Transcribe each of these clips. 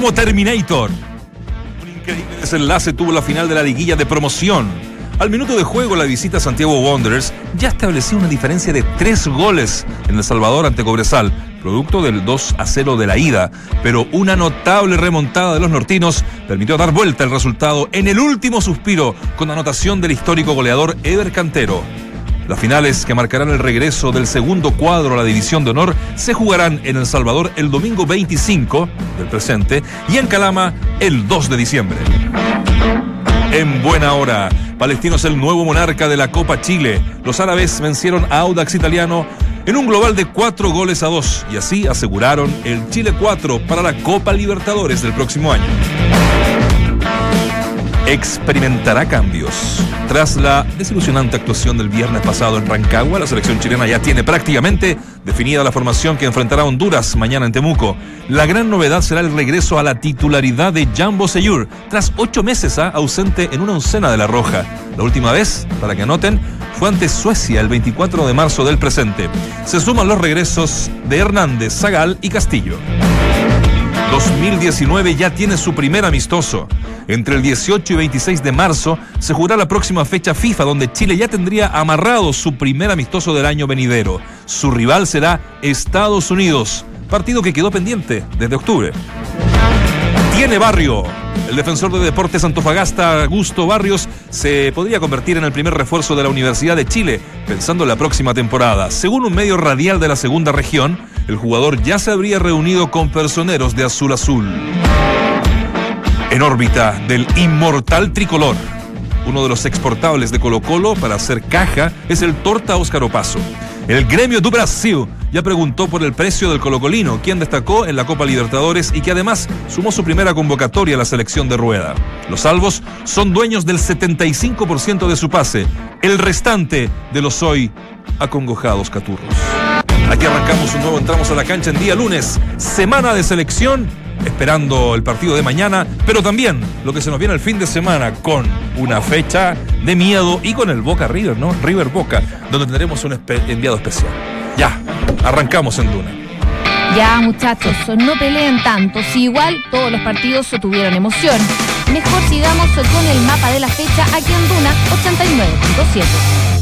como Terminator. Un increíble desenlace tuvo la final de la liguilla de promoción. Al minuto de juego, la visita a Santiago Wanderers ya estableció una diferencia de tres goles en El Salvador ante Cobresal, producto del 2 a 0 de la ida. Pero una notable remontada de los nortinos permitió dar vuelta el resultado en el último suspiro con anotación del histórico goleador Ever Cantero. Las finales que marcarán el regreso del segundo cuadro a la División de Honor se jugarán en El Salvador el domingo 25 del presente y en Calama el 2 de diciembre. En buena hora, Palestino es el nuevo monarca de la Copa Chile. Los árabes vencieron a Audax Italiano en un global de cuatro goles a dos y así aseguraron el Chile 4 para la Copa Libertadores del próximo año experimentará cambios. Tras la desilusionante actuación del viernes pasado en Rancagua, la selección chilena ya tiene prácticamente definida la formación que enfrentará a Honduras mañana en Temuco. La gran novedad será el regreso a la titularidad de Jambo Seyur, tras ocho meses ¿ah? ausente en una oncena de la Roja. La última vez, para que anoten, fue ante Suecia el 24 de marzo del presente. Se suman los regresos de Hernández, Zagal y Castillo. 2019 ya tiene su primer amistoso. Entre el 18 y 26 de marzo se jugará la próxima fecha FIFA donde Chile ya tendría amarrado su primer amistoso del año venidero. Su rival será Estados Unidos, partido que quedó pendiente desde octubre. Tiene barrio. El defensor de deportes Antofagasta, Augusto Barrios, se podría convertir en el primer refuerzo de la Universidad de Chile, pensando en la próxima temporada. Según un medio radial de la segunda región, el jugador ya se habría reunido con personeros de Azul Azul. En órbita del inmortal tricolor. Uno de los exportables de Colo Colo para hacer caja es el Torta Óscar Opaso. El gremio do Brasil ya preguntó por el precio del colocolino, quien destacó en la Copa Libertadores y que además sumó su primera convocatoria a la selección de rueda. Los salvos son dueños del 75% de su pase, el restante de los hoy acongojados caturros. Aquí arrancamos un nuevo entramos a la cancha en día lunes, semana de selección esperando el partido de mañana, pero también lo que se nos viene el fin de semana con una fecha de miedo y con el Boca River, ¿no? River Boca, donde tendremos un enviado especial. Ya, arrancamos en Duna. Ya, muchachos, no peleen tanto. Si igual todos los partidos tuvieron emoción. Mejor sigamos con el mapa de la fecha aquí en Duna 89.7.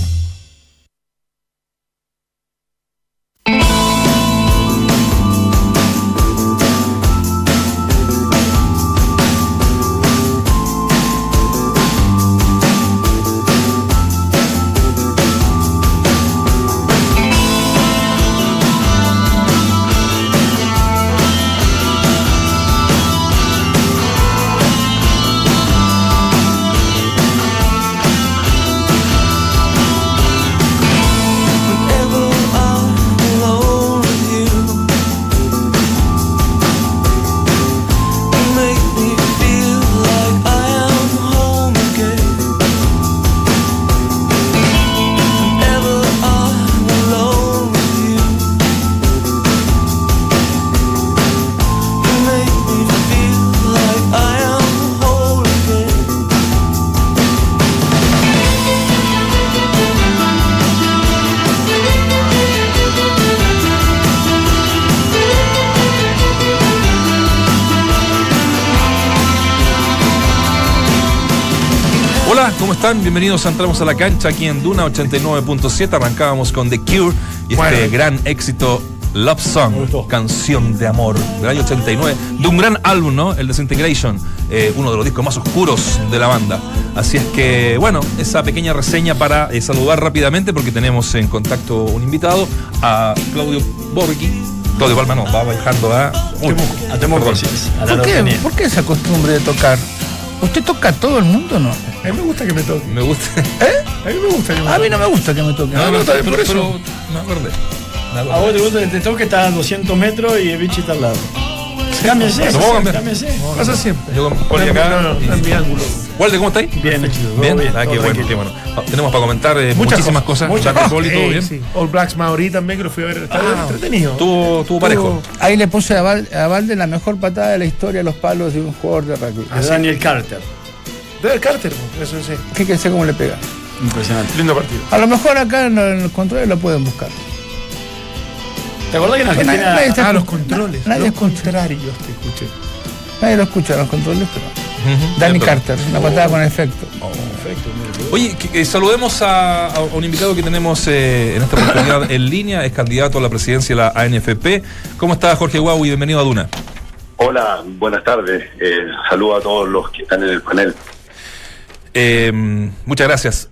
Bienvenidos a Entramos a la Cancha aquí en Duna 89.7. Arrancábamos con The Cure y este gran éxito Love Song, canción de amor del año 89, de un gran álbum, ¿no? El Disintegration, eh, uno de los discos más oscuros de la banda. Así es que, bueno, esa pequeña reseña para eh, saludar rápidamente porque tenemos en contacto un invitado, a Claudio Borghi. Claudio Palma no, va bajando a... Uy, a ¿Por qué? ¿Por qué esa costumbre de tocar? ¿Usted toca a todo el mundo no? A mí me gusta que me toque. Me gusta. ¿Eh? A mí me gusta que me toque. A mí no me gusta que me toque. No, no, pero, por eso. Pero, me acordé. A vos te gusta que te toque, estás a 200 metros y el bicho está al lado. Cámbiese. Cámbiese. Pasa siempre. Yo con acá. No, no, en mi ángulo. Walde, ¿cómo estáis? Bien, bien. bien. Ah, qué bueno, qué bueno. Tenemos para comentar eh, muchísimas cosas. Muchas cosas. todo bien. Sí. All Blacks Maori también, que lo fui a ver. Está ah, entretenido. Tuvo, tuvo parejo. Ahí le puse a, Valde la mejor patada de la historia de los palos de un jugador de rugby. A Daniel Carter. Debe Carter, eso sí. Fíjense cómo le pega. Impresionante. Lindo partido. A lo mejor acá en los controles lo pueden buscar. ¿Te acordás que en Argentina nadie, nadie ah, los controles? Nadie los contrarios te escuché. Nadie lo escucha los controles, pero. Danny Carter, una patada con efecto. Oh. Oye, eh, saludemos a, un invitado que tenemos eh, en esta oportunidad en línea, es candidato a la presidencia de la ANFP. ¿Cómo está Jorge Guau y bienvenido a Duna? Hola, buenas tardes. Eh, saludo a todos los que están en el panel. muchas gracias.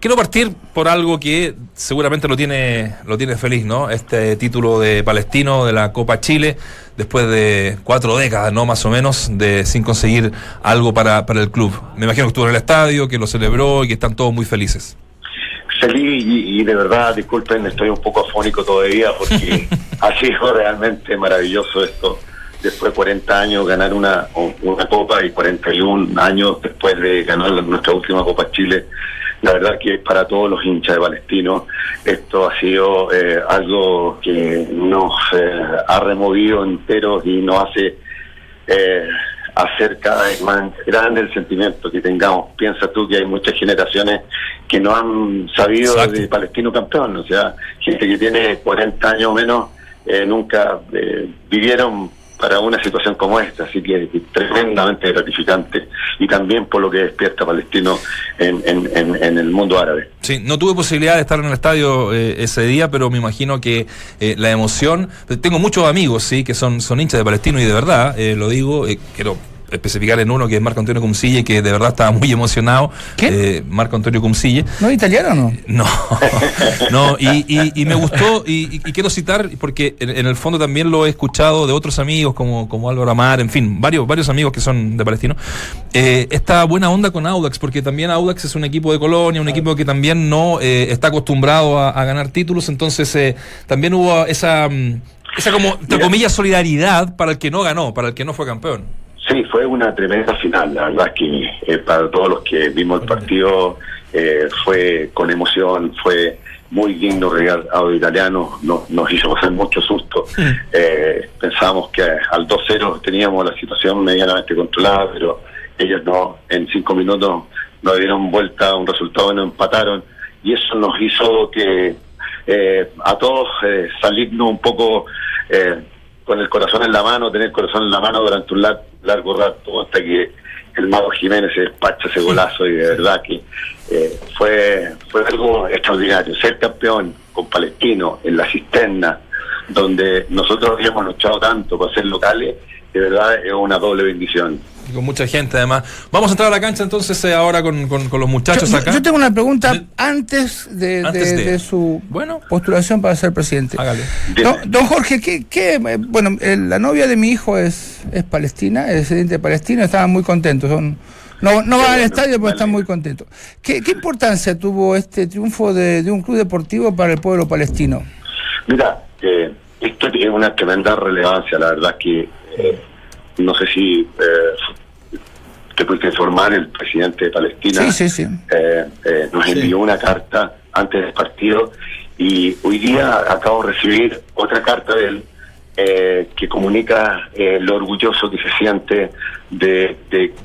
Quiero partir por algo que seguramente lo tiene, lo tiene feliz, ¿no? Este título de palestino de la Copa Chile, después de cuatro décadas, ¿no? Más o menos, de sin conseguir algo para, para el club. Me imagino que estuvo en el estadio, que lo celebró y que están todos muy felices. Feliz y, de verdad, disculpen, estoy un poco afónico todavía porque ha sido realmente maravilloso esto. Después de 40 años ganar una, una copa y 41 años después de ganar nuestra última Copa Chile la verdad que para todos los hinchas de Palestino esto ha sido eh, algo que nos eh, ha removido enteros y nos hace eh, hacer cada vez más grande el sentimiento que tengamos. Piensa tú que hay muchas generaciones que no han sabido de Palestino campeón, o sea, gente que tiene 40 años o menos nunca vivieron para una situación como esta, así que tremendamente gratificante y también por lo que despierta Palestino en, en, el mundo árabe. Sí, no tuve posibilidad de estar en el estadio eh, ese día, pero me imagino que eh, la emoción, tengo muchos amigos, sí, que son, son hinchas de Palestino y de verdad, eh, lo digo, quiero especificar en uno que es Marco Antonio Cumcille, que de verdad estaba muy emocionado. ¿Qué? Marco Antonio Cumcille. ¿No es italiano o no? No, no, y, me gustó, y, quiero citar, porque en, el fondo también lo he escuchado de otros amigos, como, como Álvaro Amar, en fin, varios, varios amigos que son de Palestino, eh, esta buena onda con Audax, porque también Audax es un equipo de Colonia, un equipo que también no eh, está acostumbrado a, ganar títulos, entonces eh, también hubo esa, mm, esa como, entre comillas, solidaridad para el que no ganó, para el que no fue campeón. Sí, fue una tremenda final. La verdad es que eh, para todos los que vimos el partido eh, fue con emoción, fue muy lindo regalado italiano, nos, nos hizo pasar mucho susto. Eh, pensábamos que al 2-0 teníamos la situación medianamente controlada, pero ellos no, en cinco minutos nos dieron vuelta un resultado y nos empataron. Y eso nos hizo que a todos salirnos un poco con el corazón en la mano, tener el corazón en la mano durante un largo rato hasta que el Mago Jiménez se despacha ese golazo y de verdad que eh, fue, fue algo extraordinario. Ser campeón con Palestino en la cisterna, donde nosotros habíamos luchado tanto para ser locales, de verdad es una doble bendición con mucha gente además. Vamos a entrar a la cancha entonces eh, ahora con, los muchachos acá. Yo tengo una pregunta antes, de, su bueno. postulación para ser presidente. Hágale. don Jorge, ¿qué, qué bueno, la novia de mi hijo es, es palestina, es descendiente de Palestina, estaban muy contentos. Son, no, no van al estadio, pero están muy contentos. ¿Qué, ¿Qué, importancia tuvo este triunfo de, un club deportivo para el pueblo palestino? Mira, eh, esto tiene una tremenda relevancia, la verdad que eh, no sé si eh, te pudiste informar, el presidente de Palestina eh, eh, nos envió una carta antes del partido y hoy día acabo de recibir otra carta de él eh, que comunica lo orgulloso que se siente de,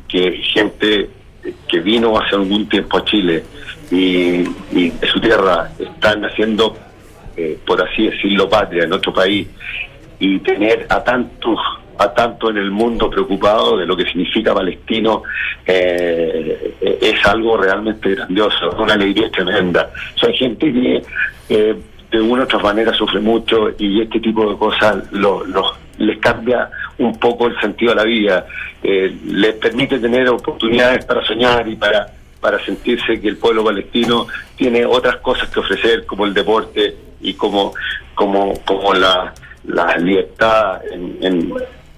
que gente que vino hace algún tiempo a Chile y, de su tierra están haciendo, por así decirlo, patria en otro país y tener a tantos a tanto en el mundo preocupado de lo que significa palestino eh, es algo realmente grandioso, una alegría tremenda. O gente que eh, de una u otra manera sufre mucho y este tipo de cosas lo, les cambia un poco el sentido de la vida, eh, les permite tener oportunidades para soñar y para para sentirse que el pueblo palestino tiene otras cosas que ofrecer como el deporte y como como como la, la libertad en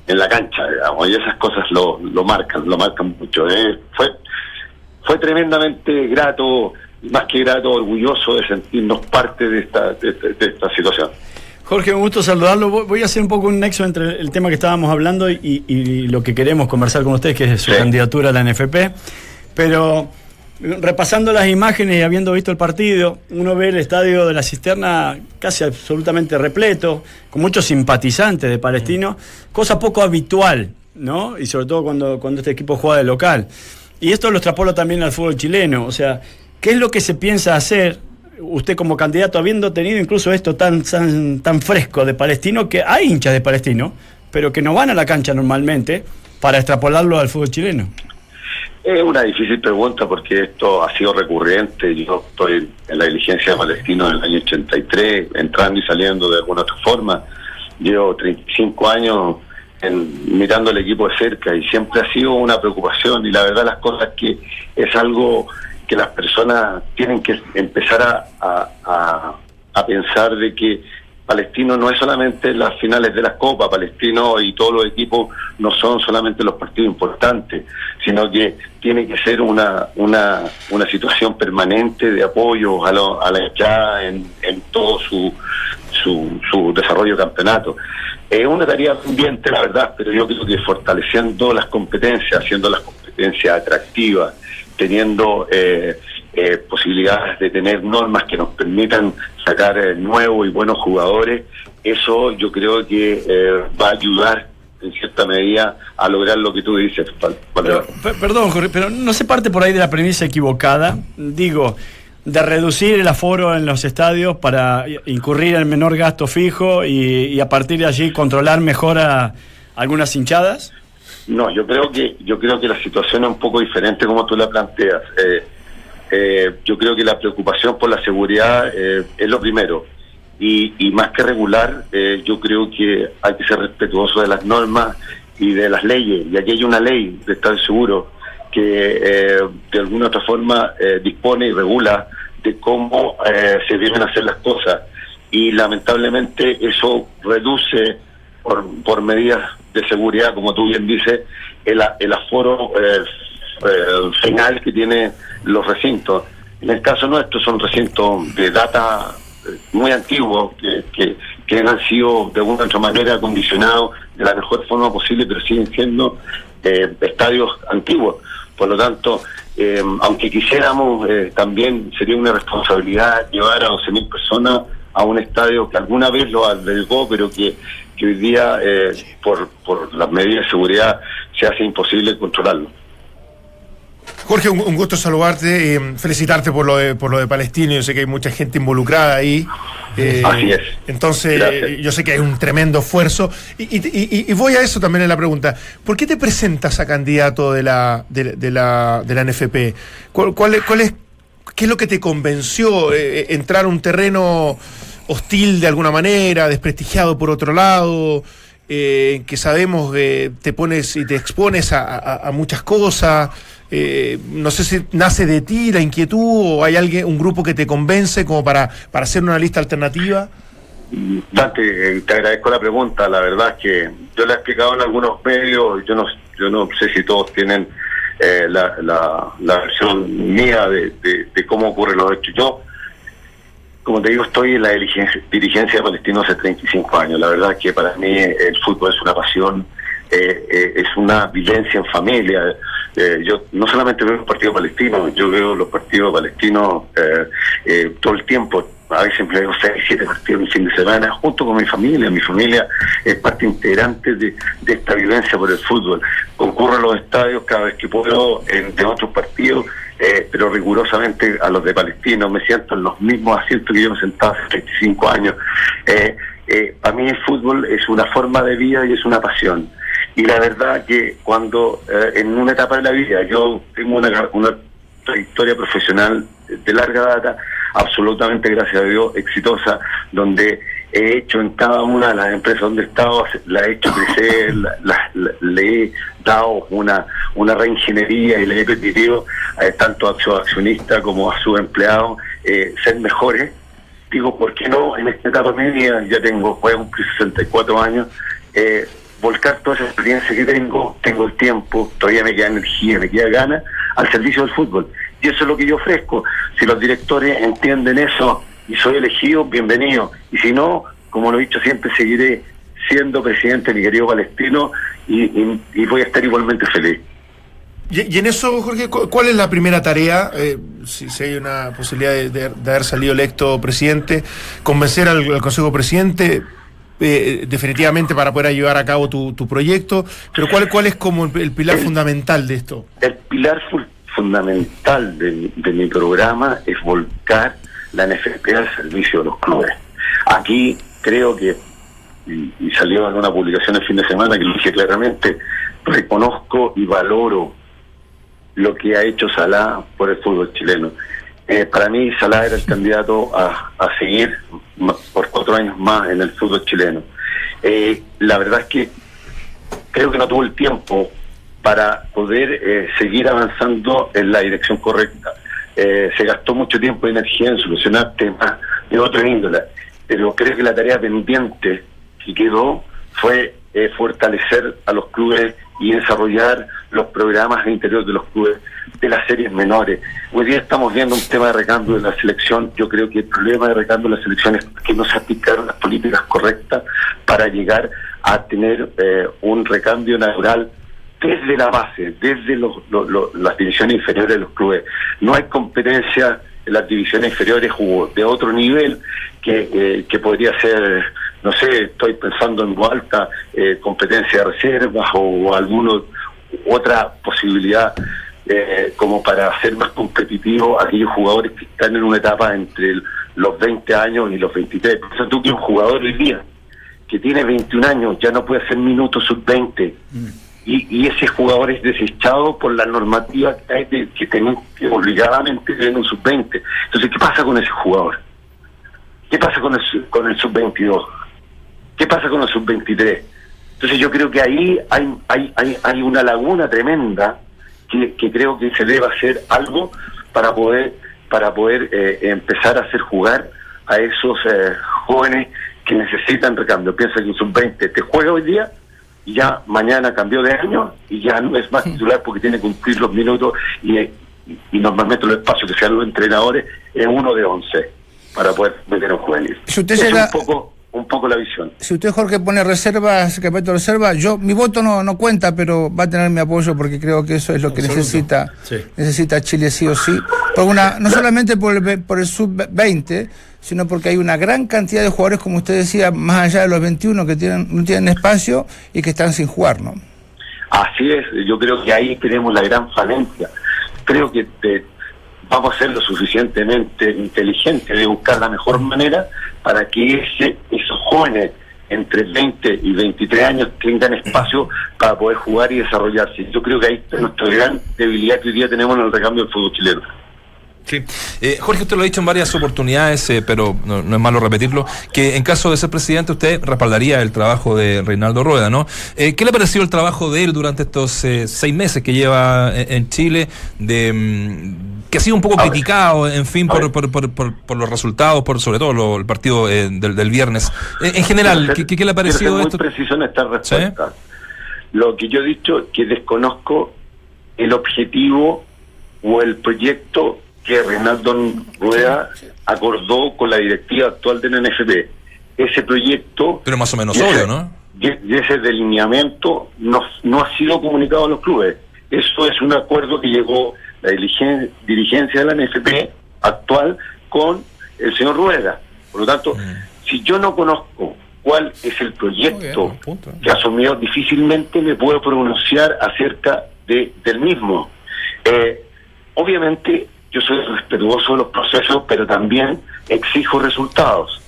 en la cancha, digamos, y esas cosas lo, lo marcan, lo marcan mucho. ¿eh? Fue, fue tremendamente grato, más que grato, orgulloso de sentirnos parte de esta, de, esta situación. Jorge, un gusto saludarlo. Voy a hacer un poco un nexo entre el tema que estábamos hablando y, lo que queremos conversar con ustedes, que es su candidatura a la NFP. Pero repasando las imágenes y habiendo visto el partido, uno ve el estadio de la cisterna casi absolutamente repleto, con muchos simpatizantes de Palestino, cosa poco habitual, ¿no? Y sobre todo cuando, cuando este equipo juega de local. Y esto lo extrapolo también al fútbol chileno, o sea, ¿qué es lo que se piensa hacer usted como candidato, habiendo tenido incluso esto tan, tan, tan fresco de Palestino, que hay hinchas de Palestino, pero que no van a la cancha normalmente? para extrapolarlo al fútbol chileno? Es una difícil pregunta porque esto ha sido recurrente. Yo estoy en la diligencia de Palestino en el año 83, entrando y saliendo de alguna otra forma. Llevo 35 años mirando al equipo de cerca y siempre ha sido una preocupación y la verdad las cosas que es algo que las personas tienen que empezar a pensar de que Palestino no es solamente las finales de las copas, Palestino y todos los equipos no son solamente los partidos importantes, sino que tiene que ser una, una, una situación permanente de apoyo a, lo, a la hinchada en, en todo su, su, su desarrollo de campeonato. Es una tarea pendiente, la verdad, pero yo creo que fortaleciendo las competencias, haciendo las competencias atractivas, teniendo... Eh, eh, posibilidades de tener normas que nos permitan sacar eh, nuevos y buenos jugadores, eso yo creo que eh, va a ayudar en cierta medida a lograr lo que tú dices. perdón, Jorge, pero no se parte por ahí de la premisa equivocada. Digo, de reducir el aforo en los estadios para incurrir en menor gasto fijo y, a partir de allí controlar mejor a algunas hinchadas. No, yo creo que yo creo que la situación es un poco diferente como tú la planteas. Eh, eh, yo creo que la preocupación por la seguridad eh, es lo primero. Y, y más que regular, eh, yo creo que hay que ser respetuoso de las normas y de las leyes. Y aquí hay una ley de Estado Seguro que de alguna otra forma dispone y regula de cómo se deben hacer las cosas. Y lamentablemente eso reduce por, por medidas de seguridad, como tú bien dices, el, el aforo final que tiene los recintos. En el caso nuestro son recintos de data eh, muy antiguos que, que, han sido de alguna otra manera acondicionados de la mejor forma posible, pero siguen siendo eh, estadios antiguos. Por lo tanto, eh, aunque quisiéramos, también sería una responsabilidad llevar a 12.000 personas a un estadio que alguna vez lo albergó, pero que, que hoy día, por, por las medidas de seguridad, se hace imposible controlarlo. Jorge, un, gusto saludarte, eh, felicitarte por lo de por lo de Palestino. Yo sé que hay mucha gente involucrada ahí. Eh, Así es. Entonces, yo sé que hay un tremendo esfuerzo. Y, voy a eso también en la pregunta. ¿Por qué te presentas a candidato de la, de, la, de la NFP? ¿Cuál, cuál, es, ¿Qué es lo que te convenció eh, entrar a un terreno hostil de alguna manera, desprestigiado por otro lado? Eh, que sabemos que te pones y te expones a, muchas cosas. Eh, no sé si nace de ti la inquietud o hay alguien, un grupo que te convence como para, para hacer una lista alternativa. Dante, te agradezco la pregunta. La verdad es que yo la he explicado en algunos medios. Yo no, yo no sé si todos tienen eh, la, la, versión mía de, de, cómo ocurren los hechos. Yo como te digo, estoy en la dirigencia, dirigencia de Palestino hace 35 años. La verdad es que para mí el fútbol es una pasión, eh, eh, es una vivencia en familia. Eh, yo no solamente veo los partidos palestinos, yo veo los partidos palestinos todo el tiempo. A veces me veo 6, 7 partidos en fin de semana, junto con mi familia. Mi familia es parte integrante de, esta vivencia por el fútbol. Concurro a los estadios cada vez que puedo en, otros partidos eh, pero rigurosamente a los de Palestino, me siento en los mismos asientos que yo me sentaba hace 35 años. Eh, eh, para mí el fútbol es una forma de vida y es una pasión. Y la verdad que cuando en una etapa de la vida yo tengo una, una trayectoria profesional de larga data, absolutamente, gracias a Dios, exitosa, donde he hecho en cada una de las empresas donde he estado, la he hecho crecer, le he dado una, una reingeniería y le he permitido eh, tanto a su accionista como a sus empleados eh, ser mejores. Digo, ¿por qué no en esta etapa media, ya tengo, voy a cumplir 64 años, eh, volcar toda esa experiencia que tengo, tengo el tiempo, todavía me queda energía, me queda ganas, al servicio del fútbol. Y eso es lo que yo ofrezco. Si los directores entienden eso y soy elegido, bienvenido. Y si no, como lo he dicho siempre, seguiré siendo presidente de mi querido palestino y, voy a estar igualmente feliz. Y, en eso, Jorge, ¿cuál es la primera tarea, eh, si, hay una posibilidad de, haber salido electo presidente, convencer al, Consejo Presidente eh, definitivamente para poder llevar a cabo tu, proyecto, pero ¿cuál, cuál es como el, pilar fundamental de esto? El pilar fundamental de, de mi programa es volcar la NFP al servicio de los clubes. Aquí creo que y, y salió en una publicación el fin de semana que lo dije claramente, reconozco y valoro lo que ha hecho Salah por el fútbol chileno. Eh, para mí Salah era el candidato a, a seguir por cuatro años más en el fútbol chileno. Eh, la verdad es que creo que no tuvo el tiempo para poder eh, seguir avanzando en la dirección correcta. Eh, se gastó mucho tiempo y energía en solucionar temas de otra índole, pero creo que la tarea pendiente que quedó fue eh, fortalecer a los clubes y desarrollar los programas al interior de los clubes de las series menores. Hoy día estamos viendo un tema de recambio de la selección. Yo creo que el problema de recambio de la selección es que no se aplicaron las políticas correctas para llegar a tener eh, un recambio natural desde la base, desde los- las divisiones inferiores de los clubes. No hay competencia en las divisiones inferiores de otro nivel que, eh, que podría ser, no sé, estoy pensando en alta eh, competencia de reservas o, alguna otra posibilidad eh, como para hacer más competitivo a aquellos jugadores que están en una etapa entre el- los 20 años y los 23. Piensa tú que un jugador hoy día que tiene 21 años ya no puede hacer minutos sub-20 y, y ese jugador es desechado por la normativa que, hay de- que tenemos que obligadamente tener un sub-20. Entonces, ¿qué pasa con ese jugador? ¿Qué pasa con el, con el sub-22? ¿Qué pasa con el sub-23? Entonces yo creo que ahí hay, hay, hay, hay una laguna tremenda que, que creo que se debe hacer algo para poder para poder eh, empezar a hacer jugar a esos eh, jóvenes que necesitan recambio. Piensa que un sub-20 te juega hoy día y ya mañana cambió de año y ya no es más titular porque tiene que cumplir los minutos y, y normalmente los espacios que se dan los entrenadores es uno de 11 para poder meter a un juvenil. Si usted es un poco, un poco la visión. Si usted, Jorge, pone reservas, de reserva, yo, mi voto no, no cuenta, pero va a tener mi apoyo porque creo que eso es lo que Absoluto. necesita, Sí. necesita Chile sí o sí. Por una, no solamente por el, por el sub-20, sino porque hay una gran cantidad de jugadores, como usted decía, más allá de los 21 que tienen, no tienen espacio y que están sin jugar, ¿no? Así es, yo creo que ahí tenemos la gran falencia. Creo que eh, vamos a ser lo suficientemente inteligentes de buscar la mejor manera para que ese, esos jóvenes entre 20 y 23 años tengan espacio para poder jugar y desarrollarse. Yo creo que ahí está nuestra gran debilidad que hoy día tenemos en el recambio del fútbol chileno. Sí. Eh, Jorge, usted lo ha dicho en varias oportunidades, eh, pero no, no es malo repetirlo, que en caso de ser presidente usted respaldaría el trabajo de Reinaldo Rueda, ¿no? Eh, ¿Qué le ha parecido el trabajo de él durante estos eh, seis meses que lleva en, en Chile, de, mm, que ha sido un poco criticado, en fin, por, por, por, por- por los resultados, por sobre todo lo- el partido eh, del, del viernes? Eh, en general, Quiero ¿qué, ser- qué- qué le ha quiero ser parecido muy esto? preciso en esta respuesta. Lo que yo he dicho que desconozco el objetivo o el proyecto que Reinaldo Rueda acordó con la directiva actual de la NFP. Ese proyecto Pero más o menos obvio, ¿no? y y ese delineamiento no, no ha sido comunicado a los clubes. Eso es un acuerdo que llegó la dirigencia de la NFP actual con el señor Rueda. Por lo tanto, si yo no conozco cuál es el proyecto que asumió, difícilmente me puedo pronunciar acerca de, del mismo. Eh, obviamente, yo soy respetuoso de los procesos, pero también exijo resultados.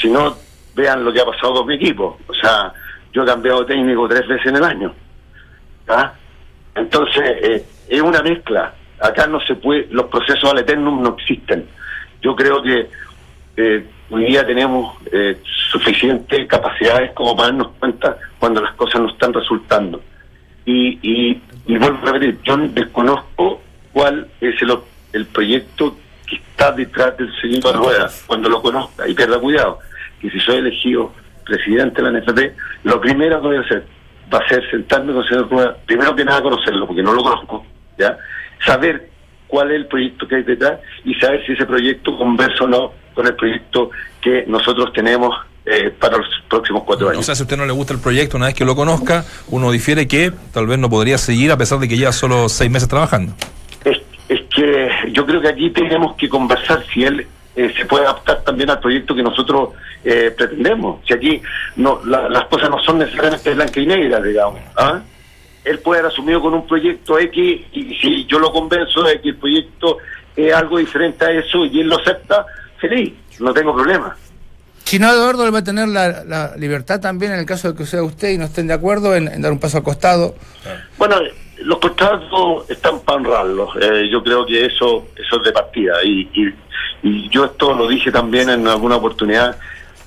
Si no, vean lo que ha pasado con mi equipo. O sea, yo he cambiado de técnico tres veces en el año. ¿Ah? Entonces, eh, es una mezcla. Acá no se puede, los procesos al eternum no existen. Yo creo que eh, hoy día tenemos eh, suficientes capacidades como para darnos cuenta cuando las cosas no están resultando. Y, y, y vuelvo a repetir, yo desconozco cuál es el, el proyecto que está detrás del señor Rueda. Cuando lo conozca, y pierda cuidado, que si soy elegido presidente de la NFP, lo primero que voy a hacer va a ser sentarme con el señor Rueda, primero que nada conocerlo, porque no lo conozco, ¿ya? Saber cuál es el proyecto que hay detrás y saber si ese proyecto conversa o no con el proyecto que nosotros tenemos eh, para los próximos cuatro O años. sea, si a usted no le gusta el proyecto, una vez que lo conozca, uno difiere que tal vez no podría seguir a pesar de que lleva solo seis meses trabajando. Es, es que yo creo que aquí tenemos que conversar si él eh, se puede adaptar también al proyecto que nosotros eh, pretendemos. Si aquí no la- las cosas no son necesariamente blanca y negra, digamos. ¿ah? Él puede haber asumido con un proyecto X y si yo lo convenzo de que el proyecto es algo diferente a eso y él lo acepta, feliz, no tengo problema. Si no, Eduardo va a tener la, la, libertad también en el caso de que sea usted y no estén de acuerdo en, dar un paso al costado. Bueno, los contratos están para honrarlos. Eh, yo creo que eso, eso es de partida. Y, y, y yo esto lo dije también en alguna oportunidad,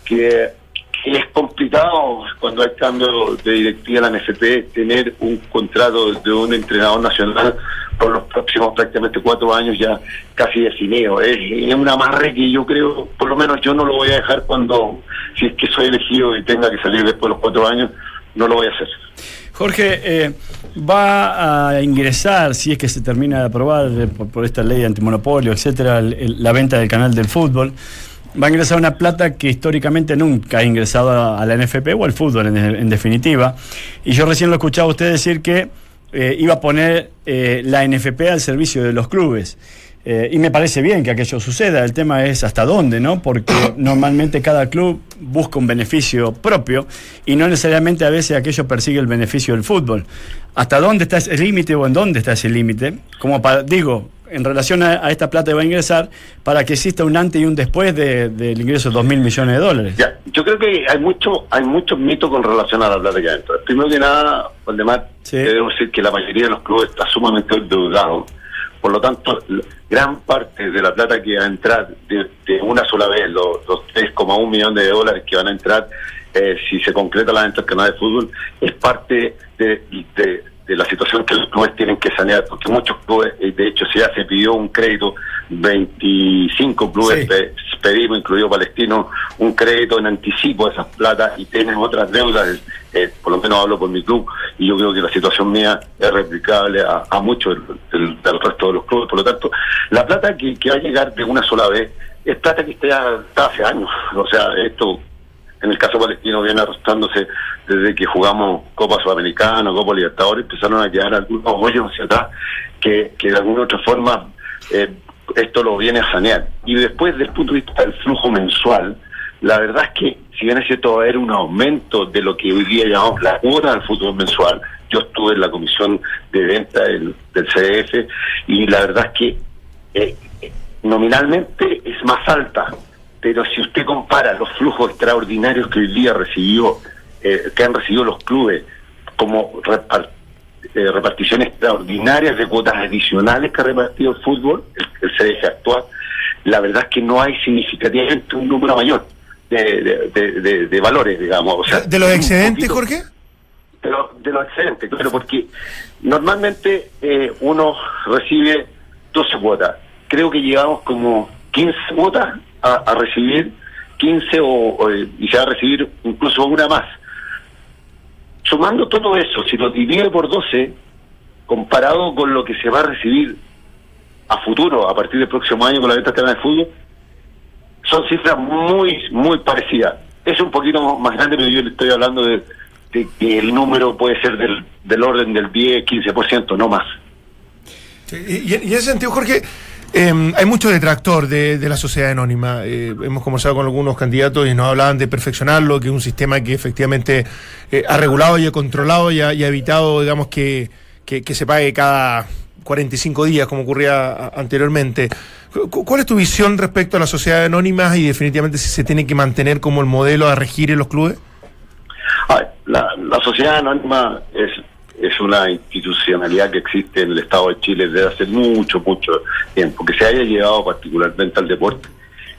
que es complicado cuando hay cambio de directiva en la NFP tener un contrato de un entrenador nacional por los próximos prácticamente cuatro años ya casi definido. Es, es una amarre que yo creo, por lo menos yo no lo voy a dejar cuando, si es que soy elegido y tenga que salir después de los cuatro años, no lo voy a hacer. Jorge, eh, va a ingresar, si es que se termina de aprobar eh, por, esta ley de antimonopolio, etcétera, la venta del canal del fútbol va a ingresar una plata que históricamente nunca ha ingresado a, la NFP o al fútbol en, definitiva. Y yo recién lo escuchaba usted decir que eh, iba a poner eh, la NFP al servicio de los clubes. Eh, y me parece bien que aquello suceda. El tema es hasta dónde, ¿no? Porque normalmente cada club busca un beneficio propio y no necesariamente a veces aquello persigue el beneficio del fútbol. ¿Hasta dónde está ese límite o en dónde está ese límite? Como para, digo, en relación a, esta plata que va a ingresar para que exista un antes y un después del ingreso de 2 mil millones de dólares. Ya, yo creo que hay mucho hay muchos mitos con relación a la plata que entra. Primero que nada, Valdemar, sí. debo decir que la mayoría de los clubes está sumamente endeudado. Por lo tanto, gran parte de la plata que va a entrar de, una sola vez, los, los 3,1 millones de dólares que van a entrar, eh, si se concreta la venta del canal de fútbol, es parte de de la situación que los clubes tienen que sanear, porque muchos clubes, eh, de hecho, si ya se pidió un crédito, 25 clubes pedimos, incluido Palestino, un crédito en anticipo de esas platas y tienen otras deudas, eh, por lo menos hablo por mi club, y yo creo que la situación mía es replicable a, muchos del, resto de los clubes, por lo tanto, la plata que, va a llegar de una sola vez es plata que está, está hace años, o sea, esto en el caso palestino viene arrastrándose desde que jugamos Copa Sudamericana, Copa Libertadores, empezaron a quedar algunos hoyos hacia atrás que, que de alguna u otra forma eh, esto lo viene a sanear. Y después, desde el punto de vista del flujo mensual, la verdad es que, si bien es cierto, va a haber un aumento de lo que hoy día llamamos la cuota del fútbol mensual, yo estuve en la comisión de venta del, del CDF y la verdad es que eh, nominalmente es más alta, pero si usted compara los flujos extraordinarios que hoy día recibió, eh, que han recibido los clubes como eh, reparticiones extraordinarias de cuotas adicionales que ha repartido el fútbol, el, CDF actual, la verdad es que no hay significativamente un número mayor de, de, valores, digamos. O sea, ¿De los excedentes, Jorge? De, de los excedentes, claro, porque normalmente eh, uno recibe 12 cuotas. Creo que llevamos como 15 cuotas a, recibir 15 o, y se va a recibir incluso una más. Sumando todo eso, si lo divide por 12, comparado con lo que se va a recibir a futuro, a partir del próximo año con la venta de fútbol, son cifras muy, muy parecidas. Es un poquito más grande, pero yo le estoy hablando de, que el número puede ser del, del orden del 10, 15%, no más. y, y en ese sentido, Jorge, Em, hay mucho detractor de, la sociedad anónima. Eh, hemos conversado con algunos candidatos y nos hablaban de perfeccionarlo, que es un sistema que efectivamente eh, ha regulado y ha controlado y ha, evitado, digamos, que, se pague cada 45 días, como ocurría anteriormente. ¿Cuál es tu visión respecto a la sociedad anónima y definitivamente si se tiene que mantener como el modelo a regir en los clubes? la sociedad anónima es es una institucionalidad que existe en el Estado de Chile desde hace mucho, mucho tiempo, que se haya llegado particularmente al deporte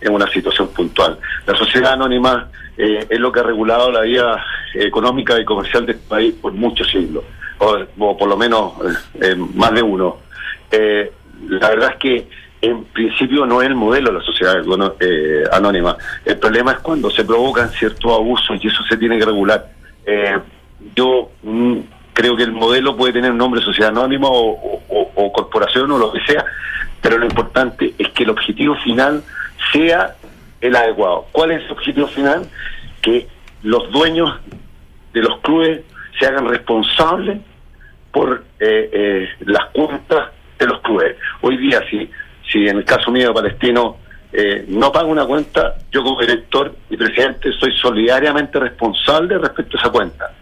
en una situación puntual. La sociedad anónima eh, es lo que ha regulado la vida económica y comercial de este país por muchos siglos, o, por lo menos eh, más de uno. Eh, la verdad es que en principio no es el modelo de la sociedad anónima. El problema es cuando se provocan ciertos abusos y eso se tiene que regular. yo mm, creo que el modelo puede tener un nombre sociedad anónima o, corporación o lo que sea, pero lo importante es que el objetivo final sea el adecuado. ¿Cuál es el objetivo final? Que los dueños de los clubes se hagan responsables por eh, eh, las cuentas de los clubes. Hoy día, si, si en el caso mío Palestino eh, no pago una cuenta, yo como director y presidente soy solidariamente responsable respecto a esa cuenta.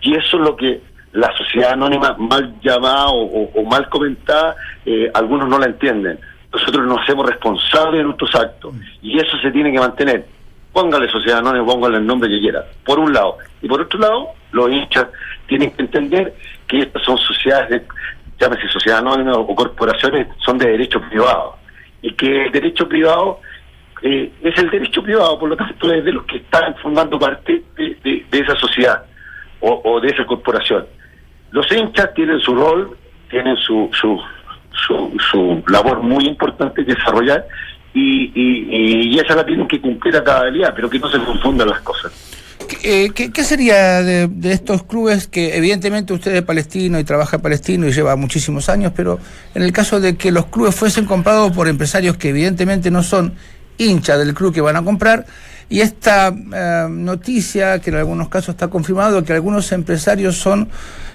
Y eso es lo que la sociedad anónima mal llamada o, mal comentada, eh, algunos no la entienden. Nosotros nos hacemos responsables de nuestros actos y eso se tiene que mantener. póngale sociedad anónima, póngale el nombre que quiera, por un lado. Y por otro lado, los hinchas tienen que entender que estas son sociedades, de, llámese sociedad anónima o corporaciones, son de derecho privado. Y que el derecho privado eh, es el derecho privado, por lo tanto es de los que están formando parte de, esa sociedad o de esa corporación. Los hinchas tienen su rol, tienen su, su, su, labor muy importante que desarrollar y, y, y esa la tienen que cumplir a cada día, pero que no se confundan las cosas. ¿Qué, eh, qué sería de, de estos clubes que evidentemente usted es palestino y trabaja palestino y lleva muchísimos años, pero en el caso de que los clubes fuesen comprados por empresarios que evidentemente no son hinchas del club que van a comprar, y esta eh, noticia, que en algunos casos está confirmado, que algunos empresarios son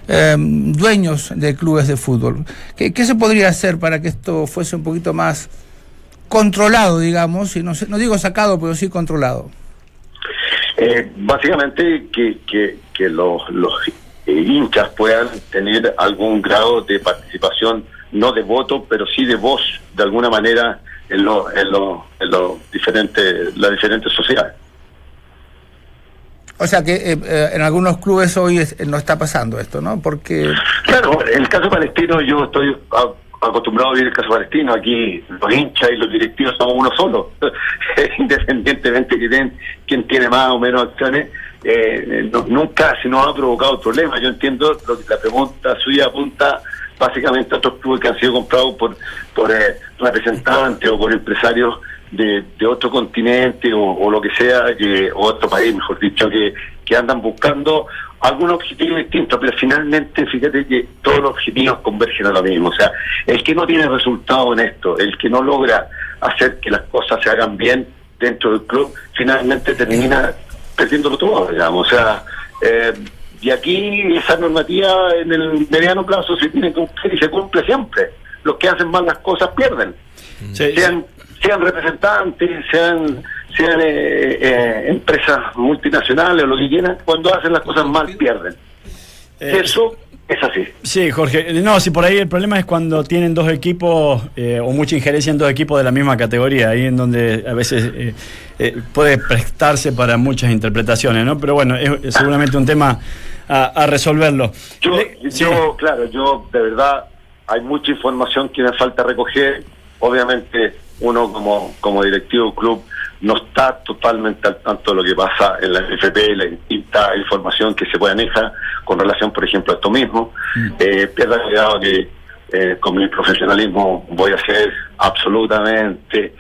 eh, dueños de clubes de fútbol. ¿Qué, se podría hacer para que esto fuese un poquito más controlado, digamos? Y no, no digo sacado, pero sí controlado. Eh, básicamente que, que, los, los hinchas puedan tener algún grado de participación, no de voto, pero sí de voz, de alguna manera, en los en los en los diferentes, las diferentes sociedades. O sea que eh, eh, en algunos clubes hoy es- eh, no está pasando esto, ¿no? Porque Claro, en el caso palestino yo estoy acostumbrado a vivir el caso palestino. Aquí los hinchas y los directivos somos uno solo. Independientemente que den quién tiene más o menos acciones, eh, no- nunca se nos ha provocado problemas. Yo entiendo lo que la pregunta suya apunta básicamente otros clubes que han sido comprados por, por eh, representantes o por empresarios de, otro continente o, o lo que sea, que, o otro país, mejor dicho, que, que andan buscando algún objetivo distinto, pero finalmente fíjate que todos los objetivos convergen a lo mismo. O sea, el que no tiene resultado en esto, el que no logra hacer que las cosas se hagan bien dentro del club, finalmente termina perdiéndolo todo, digamos. O sea, eh, y aquí esa normativa en el mediano plazo se tiene que cumplir y se cumple siempre. Los que hacen mal las cosas pierden Sí, sean sean representantes, sean sean eh, eh, empresas multinacionales o lo que quieran, cuando hacen las cosas mal pierden. eh, Eso es así. Sí, Jorge. No, si por ahí el problema es cuando tienen dos equipos eh, o mucha injerencia en dos equipos de la misma categoría, ahí en donde a veces eh, eh, puede prestarse para muchas interpretaciones, ¿no? Pero bueno, es, es seguramente un tema a, a resolverlo. Yo, Le- sí. yo, claro, yo de verdad hay mucha información que me falta recoger. Obviamente uno como, como directivo del club no está totalmente al tanto de lo que pasa en la NFP, la distinta información que se puede manejar con relación, por ejemplo, a esto mismo. Eh, pierda cuidado que eh, con mi profesionalismo voy a ser absolutamente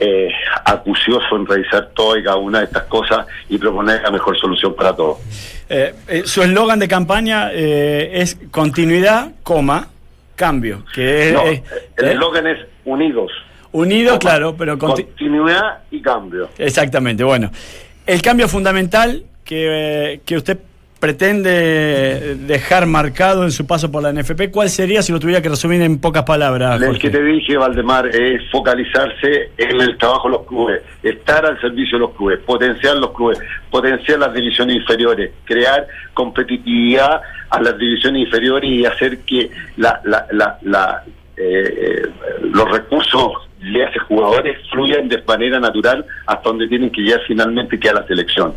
eh, acucioso en revisar toda y cada una de estas cosas y proponer la mejor solución para todos. Eh, eh, su eslogan de campaña es continuidad, coma, cambio. Que es, No, eh, el eslogan es unidos. unido, Coma, claro, pero conti- continuidad y cambio. Exactamente, bueno. El cambio fundamental que, que usted pretende dejar marcado en su paso por la NFP, ¿cuál sería si lo tuviera que resumir en pocas palabras? El que te dije, Valdemar, es focalizarse en el trabajo de los clubes, estar al servicio de los clubes, potenciar los clubes, potenciar las divisiones inferiores, crear competitividad a las divisiones inferiores y hacer que la, la, la, la, eh, eh, los recursos de esos jugadores fluyan de manera natural hasta donde tienen que llegar finalmente, que a la selección.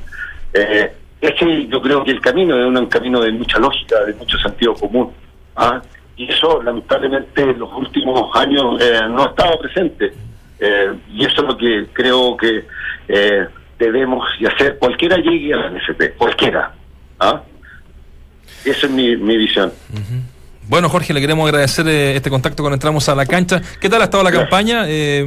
Eh, ese yo creo que el camino es un camino de mucha lógica, de mucho sentido común. ¿ah? Y eso lamentablemente en los últimos años eh, no ha estado presente. Eh, y eso es lo que creo que eh, debemos de hacer. Cualquiera llegue a la NFP, cualquiera. ¿ah? Esa es mi, mi visión. Bueno, Jorge, le queremos agradecer eh, este contacto cuando entramos a la cancha. ¿Qué tal ha estado la campaña? Eh,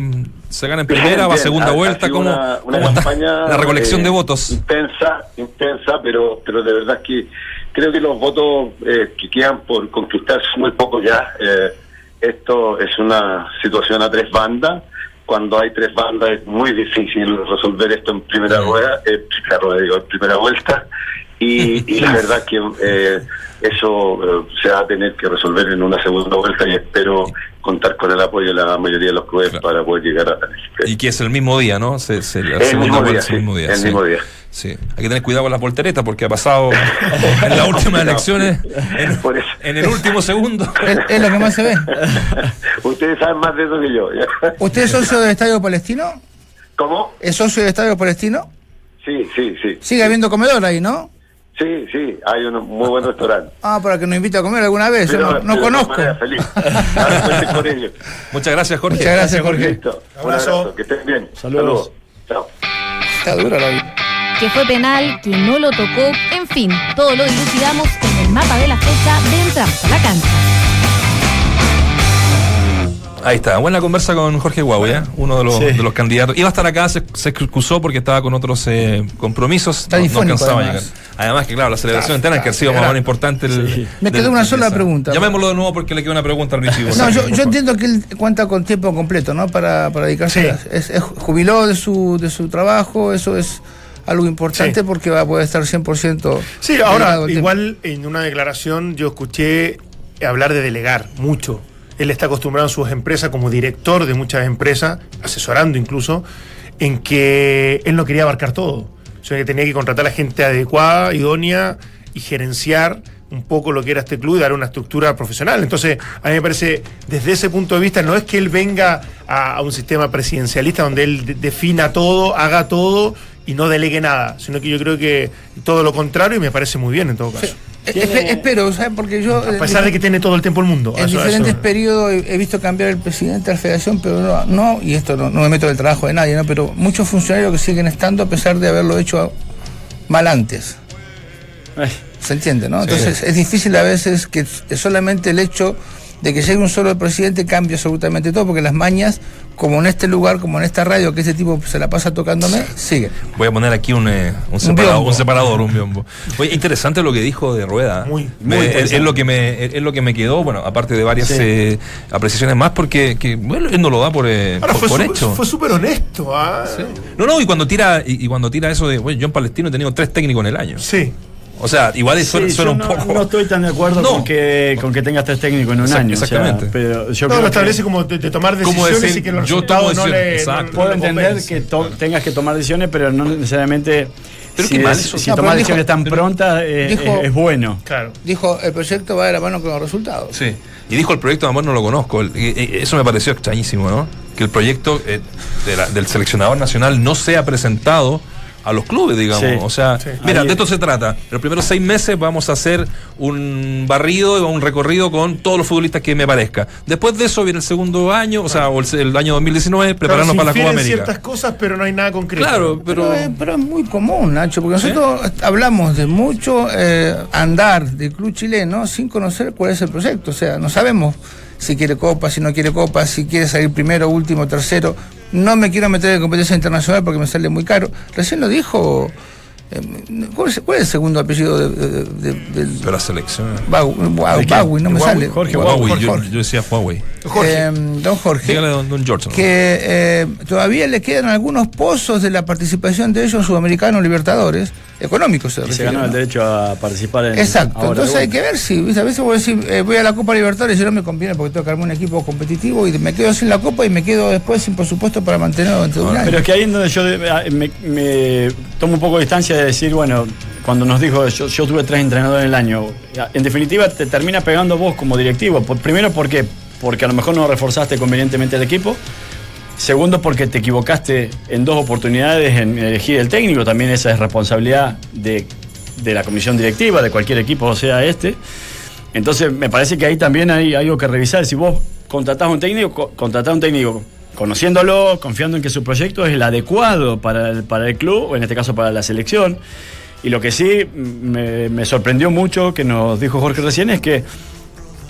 ¿Se gana en primera, va a segunda vuelta? ¿Cómo, una, una cómo está campaña, la recolección eh, de votos? Intensa, intensa, pero pero de verdad que creo que los votos eh, que quedan por conquistar son muy pocos ya. Eh, esto es una situación a tres bandas. Cuando hay tres bandas es muy difícil resolver esto en primera rueda, eh, primera rueda, digo, en primera vuelta. Y, y la verdad que eh, eso eh, se va a tener que resolver en una segunda vuelta y espero contar con el apoyo de la mayoría de los clubes Claro. para poder llegar a. Y que es el mismo día, ¿no? Se, se- la El mismo día, es el mismo sí, día. el sí. mismo día. Sí. Hay que tener cuidado con las volteretas porque ha pasado en las últimas elecciones, en, Por eso. en el último segundo. es, es lo que más se ve. Ustedes saben más de eso que yo. ¿Usted es socio del Estadio Palestino? ¿Cómo? ¿Es socio del Estadio Palestino? Sí, sí, sí. Sigue habiendo comedor ahí, ¿no? Sí, sí, hay un muy buen restaurante. Ah, para que nos invite a comer alguna vez. Yo no, conozco. manera feliz. Ahora cuente con ellos. Muchas gracias, Jorge. Muchas gracias, Jorge. Listo. Un Abrazo. abrazo. Que estén bien. Saludos. Chao. Está dura la vida. Que fue penal, que no lo tocó. En fin, todo lo dilucidamos en el mapa de la fecha de Entramos a la cancha. Ahí está, buena conversa con Jorge Huawei, ¿eh? uno de los, Sí. de los candidatos. Iba a estar acá, se, se excusó porque estaba con otros eh, compromisos. Está no, no alcanzaba a además. llegar. Además que, claro, la celebración interna que ha sido más o menos importante. El, Me quedó una sola esa. pregunta. Llamémoslo de nuevo porque le queda una pregunta al. No, yo, yo entiendo que él cuenta con tiempo completo, ¿no? Para, para dedicarse Sí. a es, es jubiló de su, de su trabajo, eso es algo importante Sí. porque va a poder estar 100%. Sí, ahora, tiempo. igual en una declaración yo escuché hablar de delegar mucho. Él está acostumbrado en sus empresas como director de muchas empresas, asesorando incluso, en que él no quería abarcar todo. O sea, que tenía que contratar a la gente adecuada, idónea y gerenciar un poco lo que era este club y dar una estructura profesional. Entonces, a mí me parece, desde ese punto de vista, no es que él venga a, un sistema presidencialista donde él de- defina todo, haga todo y no delegue nada, sino que yo creo que todo lo contrario y me parece muy bien en todo caso. Espe- espero, ¿sabes? Porque yo. A pesar de que tiene todo el tiempo el mundo. En Eso- diferentes eso- periodos he, he visto cambiar el presidente de la federación, pero no, no y esto no, no me meto en el trabajo de nadie, ¿no? pero muchos funcionarios que siguen estando a pesar de haberlo hecho mal antes. Ay, ¿Se entiende, no? Entonces es difícil a veces que solamente el hecho de que llegue un solo presidente cambie absolutamente todo, porque las mañas, como en este lugar, como en esta radio, que este tipo se la pasa tocándome, siguen. Voy a poner aquí un, eh, un, separador, biombo. un separador, un biombo. Oye, interesante lo que dijo de Rueda. Muy, Me- muy es, lo que me, es lo que me quedó, bueno, aparte de varias Sí. eh, apreciaciones más, porque que, bueno, él no lo da por, eh, Ahora, por, fue, por su- hecho. fue súper honesto. ¿ah? No, no, y cuando tira, y, y cuando tira eso de, bueno, yo en Palestino he tenido tres técnicos en el año. Sí. O sea, igual sí, suena, yo suena un poco. no estoy tan de acuerdo No. con, que, con que tengas tres técnicos en un Exact- año. o sea, exactamente. pero yo No, creo lo que establece como de, de tomar decisiones decir, y que los yo resultados no le. exacto. puedo entender que to- tengas que tomar decisiones, pero no necesariamente. Pero si qué mal es- eso. si No, tomar pero decisiones dijo- tan prontas eh, dijo- es, es bueno. Claro. Dijo, el proyecto va de la mano con los resultados. Sí. Y dijo el proyecto de amor no lo conozco. Eso me pareció extrañísimo, ¿no? Que el proyecto eh, de la- del seleccionador nacional no sea presentado a los clubes, digamos. Sí. O sea, Sí. mira, Ahí- de esto se trata. Los primeros seis meses vamos a hacer un barrido, un recorrido con todos los futbolistas que me parezca. Después de eso viene el segundo año, o sea, o el, el año 2019, prepararnos Claro, para la Copa América. ciertas cosas, pero no hay nada concreto. Claro, Pero, pero. es, pero es muy común, Nacho, porque nosotros hablamos de mucho eh, andar del club chileno sin conocer cuál es el proyecto. O sea, no sabemos si quiere copa, si no quiere copa, si quiere salir primero, último, tercero. No me quiero meter en competencia internacional porque me sale muy caro. Recién lo dijo. eh, ¿cuál, es, cuál es el segundo apellido de, de- de- del Pero la selección. Baui? No me Huawei, sale. Jorge Huawei, Huawei, yo, Jorge. yo decía Huawei. Jorge. Eh, don Jorge. Dígale don, don George. ¿no? que eh, todavía le quedan algunos pozos de la participación de ellos en Sudamericano Libertadores, económicos se Y se refiere, ganó el ¿no? derecho a participar en. Exacto, ahora entonces hay que ver si, ¿viste? a veces voy a decir, eh, voy a la Copa Libertadores y no me conviene porque tengo que armar un equipo competitivo y me quedo sin la Copa y me quedo después sin presupuesto para mantenerlo durante un año. Pero es que ahí es donde yo de- a- me, me tomo un poco de distancia de decir, bueno, cuando nos dijo, yo, yo tuve tres entrenadores en el año, en definitiva te termina pegando vos como directivo. Por- primero porque, porque a lo mejor no reforzaste convenientemente el equipo. Segundo porque te equivocaste en dos oportunidades en elegir el técnico. También esa es responsabilidad de, de la comisión directiva, de cualquier equipo, sea este. Entonces, me parece que ahí también hay algo que revisar. Si vos contratás a un técnico, co- contratás a un técnico conociéndolo, confiando en que su proyecto es el adecuado para el, para el club, o en este caso para la selección. Y lo que sí me, me sorprendió mucho, que nos dijo Jorge recién, es que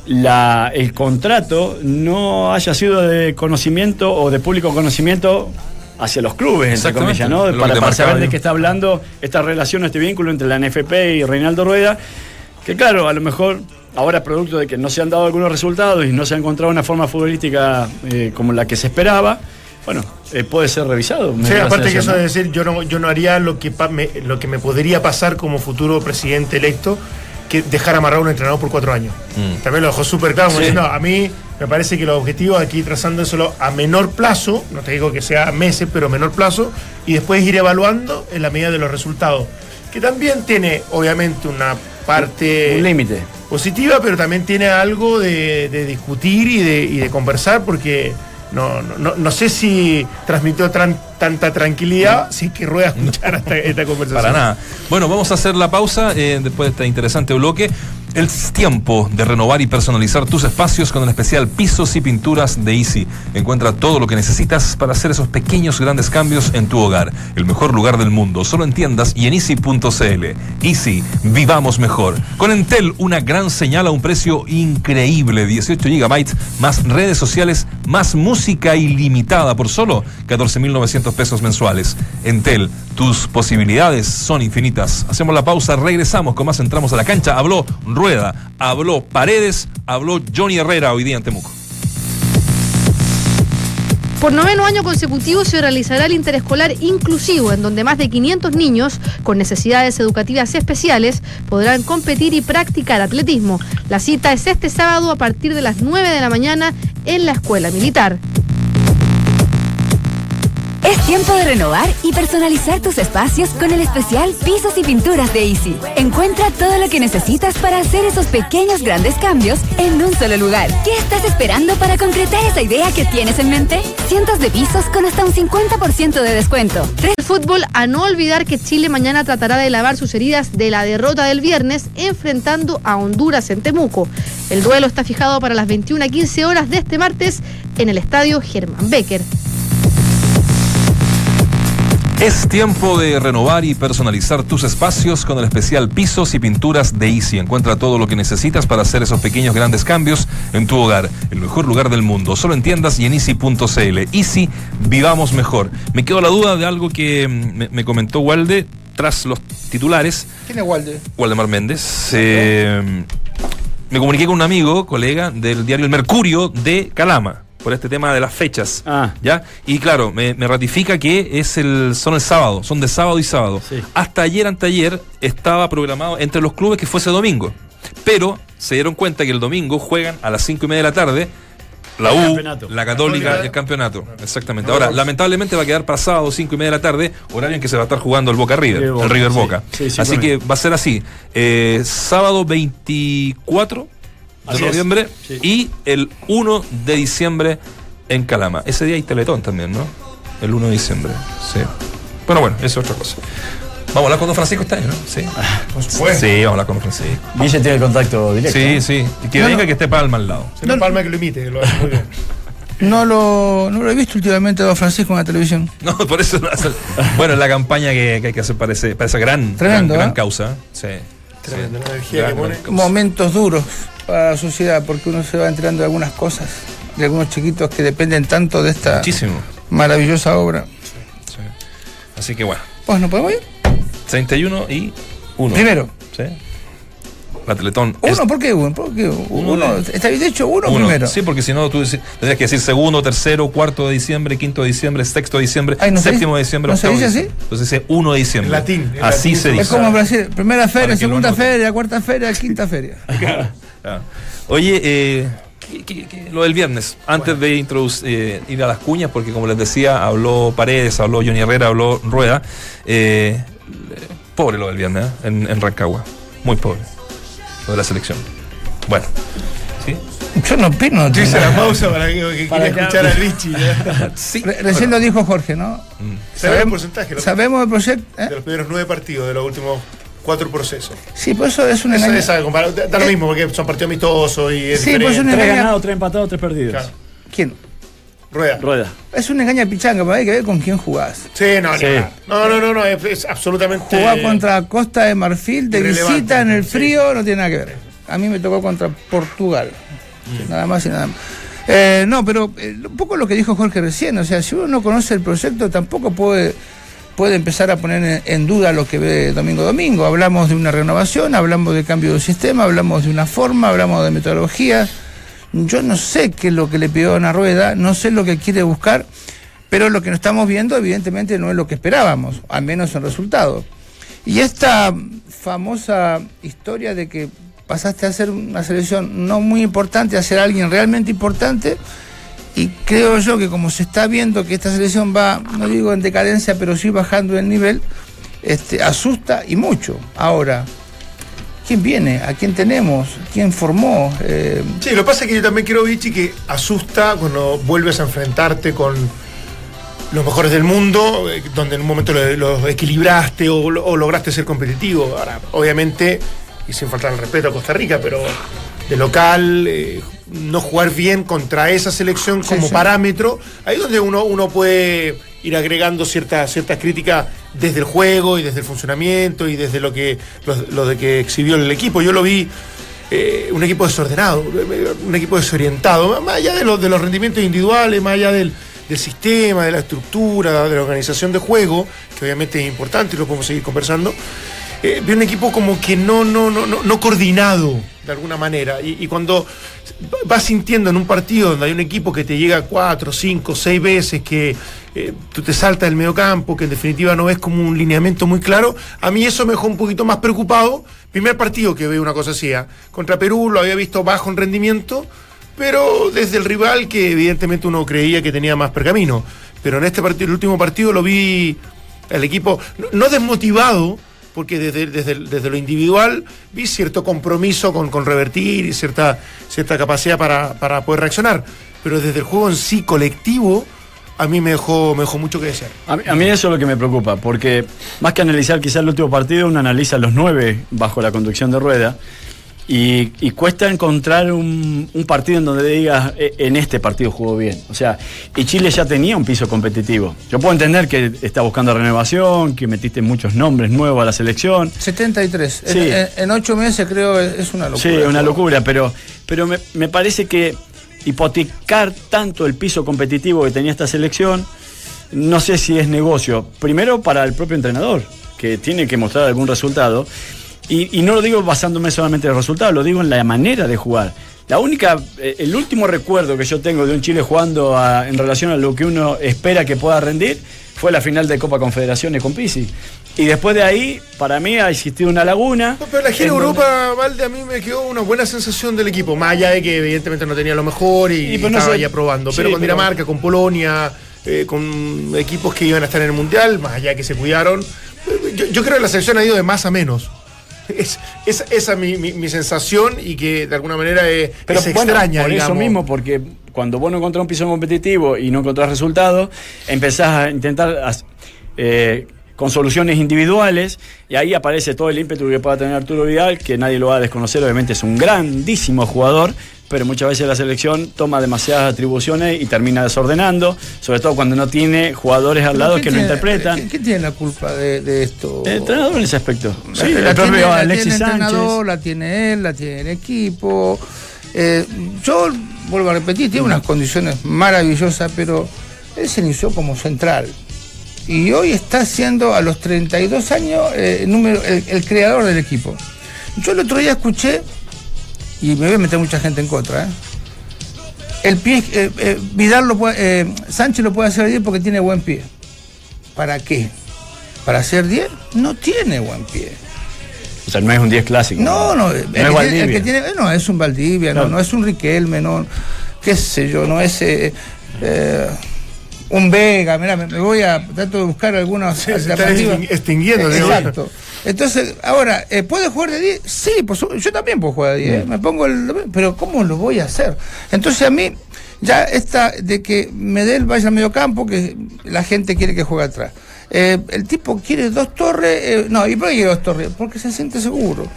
la, el contrato no haya sido de conocimiento o de público conocimiento hacia los clubes, entre Exactamente, comillas, ¿no? es lo Para, saber de qué está hablando esta relación, este vínculo entre la NFP y Reinaldo Rueda, que claro, a lo mejor ahora producto de que no se han dado algunos resultados y no se ha encontrado una forma futbolística eh, como la que se esperaba, bueno, eh, puede ser revisado. Sí, aparte que eso ¿no? decir, yo no, yo no haría lo que, pa- me, lo que me podría pasar como futuro presidente electo, que dejar amarrado a un entrenador por cuatro años. Mm. También lo dejó súper claro, como Sí. diciendo, a mí me parece que los objetivos aquí trazándoselo a menor plazo, no te digo que sea meses, pero a menor plazo, y después ir evaluando en la medida de los resultados. Que también tiene, obviamente, una parte Un límite. positiva, pero también tiene algo de, de discutir y de, y de conversar, porque no, no, no- no sé si transmitió tan, tanta tranquilidad si es que Rueda escuchar esta, esta conversación. Para nada. Bueno, vamos a hacer la pausa eh, después de este interesante bloque. Es tiempo de renovar y personalizar tus espacios con el especial Pisos y Pinturas de Easy. Encuentra todo lo que necesitas para hacer esos pequeños grandes cambios en tu hogar. El mejor lugar del mundo, solo en tiendas y en easy.cl. Easy, vivamos mejor. Con Entel, una gran señal a un precio increíble. 18 GB, más redes sociales, más música ilimitada por solo 14.900 pesos mensuales. Entel, tus posibilidades son infinitas. Hacemos la pausa, regresamos con más entramos a la cancha. Habló Rueda, habló Paredes, habló Johnny Herrera hoy día en Temuco. Por noveno año consecutivo se realizará el interescolar inclusivo, en donde más de 500 niños con necesidades educativas especiales podrán competir y practicar atletismo. La cita es este sábado a partir de las 9 de la mañana en la Escuela Militar. Tiempo de renovar y personalizar tus espacios con el especial Pisos y Pinturas de Easy. Encuentra todo lo que necesitas para hacer esos pequeños grandes cambios en un solo lugar. ¿Qué estás esperando para concretar esa idea que tienes en mente? Cientos de pisos con hasta un 50% de descuento. El fútbol, a no olvidar que Chile mañana tratará de lavar sus heridas de la derrota del viernes enfrentando a Honduras en Temuco. El duelo está fijado para las 21 a 15 horas de este martes en el estadio Germán Becker. Es tiempo de renovar y personalizar tus espacios con el especial Pisos y Pinturas de Easy. Encuentra todo lo que necesitas para hacer esos pequeños grandes cambios en tu hogar. El mejor lugar del mundo. Solo en tiendas y en easy.cl. Easy, vivamos mejor. Me quedó la duda de algo que mm, me, me comentó Walde tras los titulares. ¿Quién es Walde? Waldemar Méndez. Eh, me comuniqué con un amigo, colega del diario El Mercurio de Calama por este tema de las fechas. Ah. ¿Ya? Y claro, me, me ratifica que es el, son el sábado, son de sábado y sábado. Sí. Hasta ayer, anteayer, estaba programado entre los clubes que fuese domingo. Pero se dieron cuenta que el domingo juegan a las cinco y media de la tarde la U, campeonato. la Católica el campeonato. Exactamente. Ahora, lamentablemente va a quedar para sábado, cinco y media de la tarde, horario en que se va a estar jugando el Boca River, el River. Boca. Sí, sí, así que va a ser así. Eh, sábado 24 de Así noviembre Sí. y el 1 de diciembre en Calama. Ese día hay Teletón también, ¿no? El 1 de diciembre. Sí. Bueno, bueno, eso es otra cosa. Vamos a hablar con Don Francisco este año, ¿no? Sí. Supuesto. Sí, vamos a hablar con Don Francisco. Guille tiene el contacto directo. Sí, ¿no? sí. Y que No, no. que esté Palma al lado. Se Palma que lo imite, que lo hace muy bien. No lo, no lo he visto últimamente a Don Francisco en la televisión. No, por eso. no hace- bueno, es la campaña que, que hay que hacer para, ese- para esa gran, Tremendo, gran, gran ¿eh? causa. Sí. Tremendo, Sí. la energía Gran, que pone. gran causa. Momentos duros para la sociedad porque uno se va enterando de algunas cosas, de algunos chiquitos que dependen tanto de esta Muchísimo. maravillosa obra. Sí. Así que bueno, Pues no podemos ir. 31 y 1. Primero. Sí. La Teletón. es Uno, ¿por qué uno? ¿Por qué Uno uno? de- Está bien dicho uno, uno. primero. Sí, porque si no, tú tendrías que decir segundo, tercero, cuarto de diciembre, quinto de diciembre, sexto de diciembre, Ay, ¿no séptimo de dice- diciembre, no se dice diciembre. Entonces dice 1 de diciembre. En latín, en Así latín. se Es Es dice. como en Brasil, primera feria, segunda feria, cuarta feria, quinta feria. Ah. Oye, eh, ¿qué- qué- qué- lo del viernes, antes de introducir, eh, ir a las cuñas, porque como les decía, habló Paredes, habló Johnny Herrera, habló Rueda. eh, pobre lo del viernes ¿eh? en, en Rancagua. Muy pobre. Lo de la selección. Bueno. ¿Sí? Yo no opino. Yo hice la pausa para que, que Para escuchar a Richie. Sí. Re- recién lo dijo Jorge, ¿no? ¿Sabes el porcentaje? Sabemos el proyecto. ¿eh? De los primeros nueve partidos, de los últimos cuatro procesos. Sí, pues eso es un Eso engaño. es algo, para- da lo Eh, mismo, porque son partidos amistosos y es Sí, pues diferente. una- Tres Engaña- ganados, tres empatados, tres perdidos. Claro. ¿Quién? Rueda. Rueda. Es un engaño pichanga, pero hay que ver con quién jugás. Sí, no, Sí. no, no, no, no, es, es absolutamente. Jugar contra Costa de Marfil de visita en el sí. frío no tiene nada que ver. A mí me tocó contra Portugal. Nada más y nada más. Eh, no, pero eh, un poco lo que dijo Jorge recién, o sea, si uno no conoce el proyecto tampoco puede, puede empezar a poner en, duda lo que ve domingo domingo. Hablamos de una renovación, hablamos de cambio de sistema, hablamos de una forma, hablamos de metodología. Yo no sé qué es lo que le pidió una rueda, no sé lo que quiere buscar, pero lo que no estamos viendo evidentemente no es lo que esperábamos, al menos en resultado. Y esta famosa historia de que pasaste a ser una selección no muy importante a ser alguien realmente importante, y creo yo que como se está viendo que esta selección va, no digo en decadencia, pero sí bajando el nivel, este, asusta y mucho. Ahora, ¿quién viene? ¿A quién tenemos? ¿Quién formó? Eh, Sí, lo que pasa es que yo también quiero, Vichy, que asusta cuando vuelves a enfrentarte con los mejores del mundo, eh, donde en un momento los lo equilibraste o, o, lograste ser competitivo. Ahora, obviamente, y sin faltar el respeto a Costa Rica, pero de local, eh, no jugar bien contra esa selección como sí, sí. parámetro, ahí es donde uno, uno puede ir agregando ciertas ciertas críticas desde el juego y desde el funcionamiento y desde lo que lo, lo de que exhibió el equipo. Yo lo vi eh, un equipo desordenado, un equipo desorientado, más allá de, los de los rendimientos individuales, más allá del, del sistema, de la estructura, de la organización de juego, que obviamente es importante y lo podemos seguir conversando. Eh, vi un equipo como que no, no, no, no, no coordinado de alguna manera. Y, cuando vas sintiendo en un partido donde hay un equipo que te llega cuatro, cinco, seis veces, que eh, tú te saltas del mediocampo, que en definitiva no ves como un lineamiento muy claro, a mí eso me dejó un poquito más preocupado. Primer partido que veo una cosa así, ¿eh? contra Perú lo había visto bajo en rendimiento, pero desde el rival que evidentemente uno creía que tenía más pergamino. Pero en este partido, el último partido, lo vi el equipo no desmotivado, porque desde, desde, desde, lo individual vi cierto compromiso con, con revertir y cierta, cierta capacidad para, para, poder reaccionar. Pero desde el juego en sí colectivo, a mí me dejó, me dejó mucho que desear. A mí, a mí, eso es lo que me preocupa, porque más que analizar quizás el último partido, uno analiza los nueve bajo la conducción de Rueda. Y, y, cuesta encontrar un, un, partido en donde digas, en este partido jugó bien. O sea, y Chile ya tenía un piso competitivo. Yo puedo entender que está buscando renovación, que metiste muchos nombres nuevos a la selección. 73. Sí. En, en, ocho meses creo es una locura. Sí, una locura, pero, pero me, me parece que hipotecar tanto el piso competitivo que tenía esta selección, no sé si es negocio. Primero para el propio entrenador, que tiene que mostrar algún resultado. Y, y, no lo digo basándome solamente en el resultado, lo digo en la manera de jugar. La única, eh, el último recuerdo que yo tengo de un Chile jugando a, en relación a lo que uno espera que pueda rendir fue la final de Copa Confederaciones con Pisi. Y después de ahí, para mí ha existido una laguna. No, pero la gira Europa, donde... Valde, a mí me quedó una buena sensación del equipo. Más allá de que evidentemente no tenía lo mejor y, y, estaba no sé, ya probando. Pero con Dinamarca, con Polonia, eh, con equipos que iban a estar en el Mundial, más allá de que se cuidaron. Yo, yo creo que la selección ha ido de más a menos. Es, es, esa es mi, mi, mi, sensación y que de alguna manera es, Pero, es bueno, extraña. Por digamos. eso mismo, porque cuando vos no encontrás un piso competitivo y no encontrás resultados, empezás a intentar eh, con soluciones individuales y ahí aparece todo el ímpetu que pueda tener Arturo Vidal, que nadie lo va a desconocer, obviamente es un grandísimo jugador, pero muchas veces la selección toma demasiadas atribuciones y termina desordenando, sobre todo cuando no tiene jugadores al lado que tiene, lo interpretan. ¿Quién tiene la culpa de, de esto? El entrenador en ese aspecto. Sí, la, el propio Alexis tiene el Sánchez. La tiene él, la tiene el equipo. Eh, yo vuelvo a repetir, tiene unas condiciones maravillosas, pero él se inició como central. Y hoy está siendo a los 32 años eh, número, el, el creador del equipo. Yo el otro día escuché y me voy a meter mucha gente en contra. ¿eh? El pie, eh, eh, Vidal lo puede, Sánchez lo puede hacer 10 porque tiene buen pie. ¿Para qué? ¿Para hacer 10? No tiene buen pie. O sea, no es un 10 clásico. No, no, no el, es que tiene, el, que tiene, no, es un Valdivia, no, no, no es un Riquelme, no, qué sé yo, no es un Vega, mira, me, voy a trato de buscar. Se extinguiendo, Exacto. Entonces, ahora, ¿eh, ¿puede jugar de 10? Sí, pues yo también puedo jugar de 10. ¿eh? Me pongo el. Pero ¿cómo lo voy a hacer? Entonces, a mí, ya esta de que Medel vaya al medio campo, que la gente quiere que juegue atrás. Eh, el tipo quiere dos torres. eh, no, ¿y por qué quiere dos torres? Porque se siente seguro.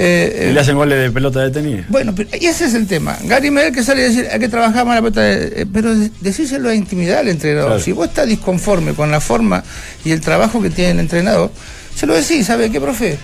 Eh, y le hacen goles de pelota detenida. Bueno, pero y ese es el tema. Gary Medel que sale a decir hay que trabajar más la pelota, de, eh, pero decírselo a intimidar al entrenador. Claro. Si vos estás disconforme con la forma y el trabajo que tiene el entrenador, se lo decís, ¿sabe qué, profe?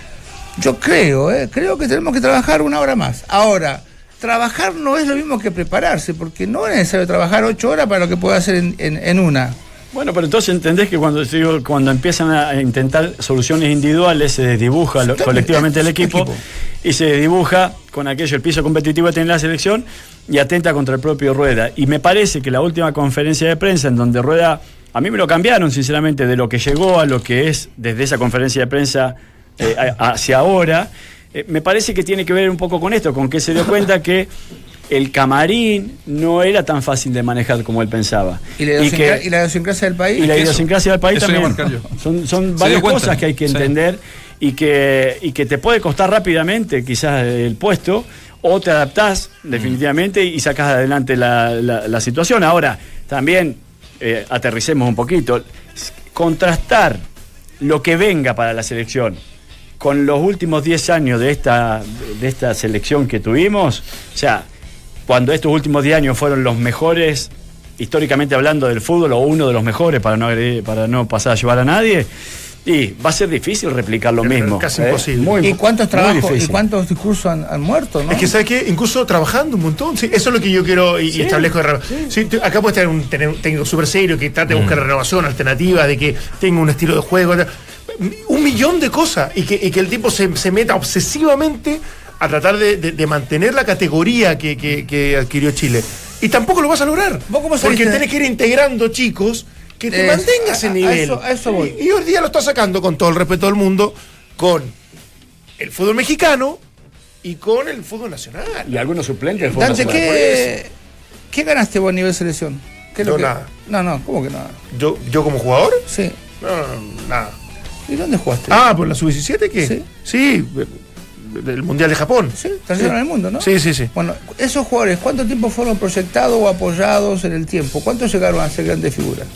Yo creo, ¿eh? creo que tenemos que trabajar una hora más. Ahora, trabajar no es lo mismo que prepararse, porque no es necesario trabajar ocho horas para lo que pueda hacer en, en, en una. Bueno, pero entonces entendés que cuando digo, cuando empiezan a intentar soluciones individuales se desdibuja lo, colectivamente el equipo, equipo, y se dibuja con aquello el piso competitivo que tiene la selección y atenta contra el propio Rueda. Y me parece que la última conferencia de prensa en donde Rueda, a mí me lo cambiaron sinceramente de lo que llegó a lo que es desde esa conferencia de prensa eh, hacia ahora, eh, me parece que tiene que ver un poco con esto, con que se dio cuenta que el camarín no era tan fácil de manejar como él pensaba. ¿Y la, y, que, ¿y la idiosincrasia del país? Y la idiosincrasia del país también. Son, son varias cosas que hay que entender sí. y, que, y que te puede costar rápidamente quizás el puesto o te adaptás definitivamente y sacas adelante la, la, la situación. Ahora, también eh, aterricemos un poquito, contrastar lo que venga para la selección con los últimos 10 años de esta, de esta selección que tuvimos, o sea, cuando estos últimos 10 años fueron los mejores, históricamente hablando del fútbol, o uno de los mejores para no, agredir- para no pasar a llevar a nadie, y va a ser difícil replicar lo Es mismo. casi ¿eh? imposible. Muy- ¿Y cuántos trabajos y cuántos discursos han, han muerto, no? Es que, ¿sabes qué? Incluso trabajando un montón. Sí, eso es lo que yo quiero y, y establezco Sí, acá puedes tener un, tener un técnico súper serio que trate de buscar renovación, alternativas, de que tenga un estilo de juego. Un millón de cosas. Y que, y que el tipo se, se meta obsesivamente a tratar de, de- de mantener la categoría que, que- que adquirió Chile. Y tampoco lo vas a lograr. ¿Vos cómo porque tenés que ir integrando chicos que te Eso, mantenga ese a nivel. eso- a eso voy. Y, y hoy día lo está sacando con todo el respeto del mundo, con el fútbol mexicano y con el fútbol nacional. Y algunos suplentes del fútbol Dante, nacional. ¿qué, ¿qué ganaste vos a nivel selección? ¿Qué es lo No, que- nada. No, no, ¿cómo que nada? Yo, yo como jugador, Sí. no, no, nada. ¿Y dónde jugaste? Ah, por la sub-17 qué? Sí. Sí, del Mundial de Japón. Sí, tercero en el mundo, ¿no? Sí, sí, sí. Bueno, esos jugadores, ¿cuánto tiempo fueron proyectados o apoyados en el tiempo? ¿Cuántos llegaron a ser grandes figuras?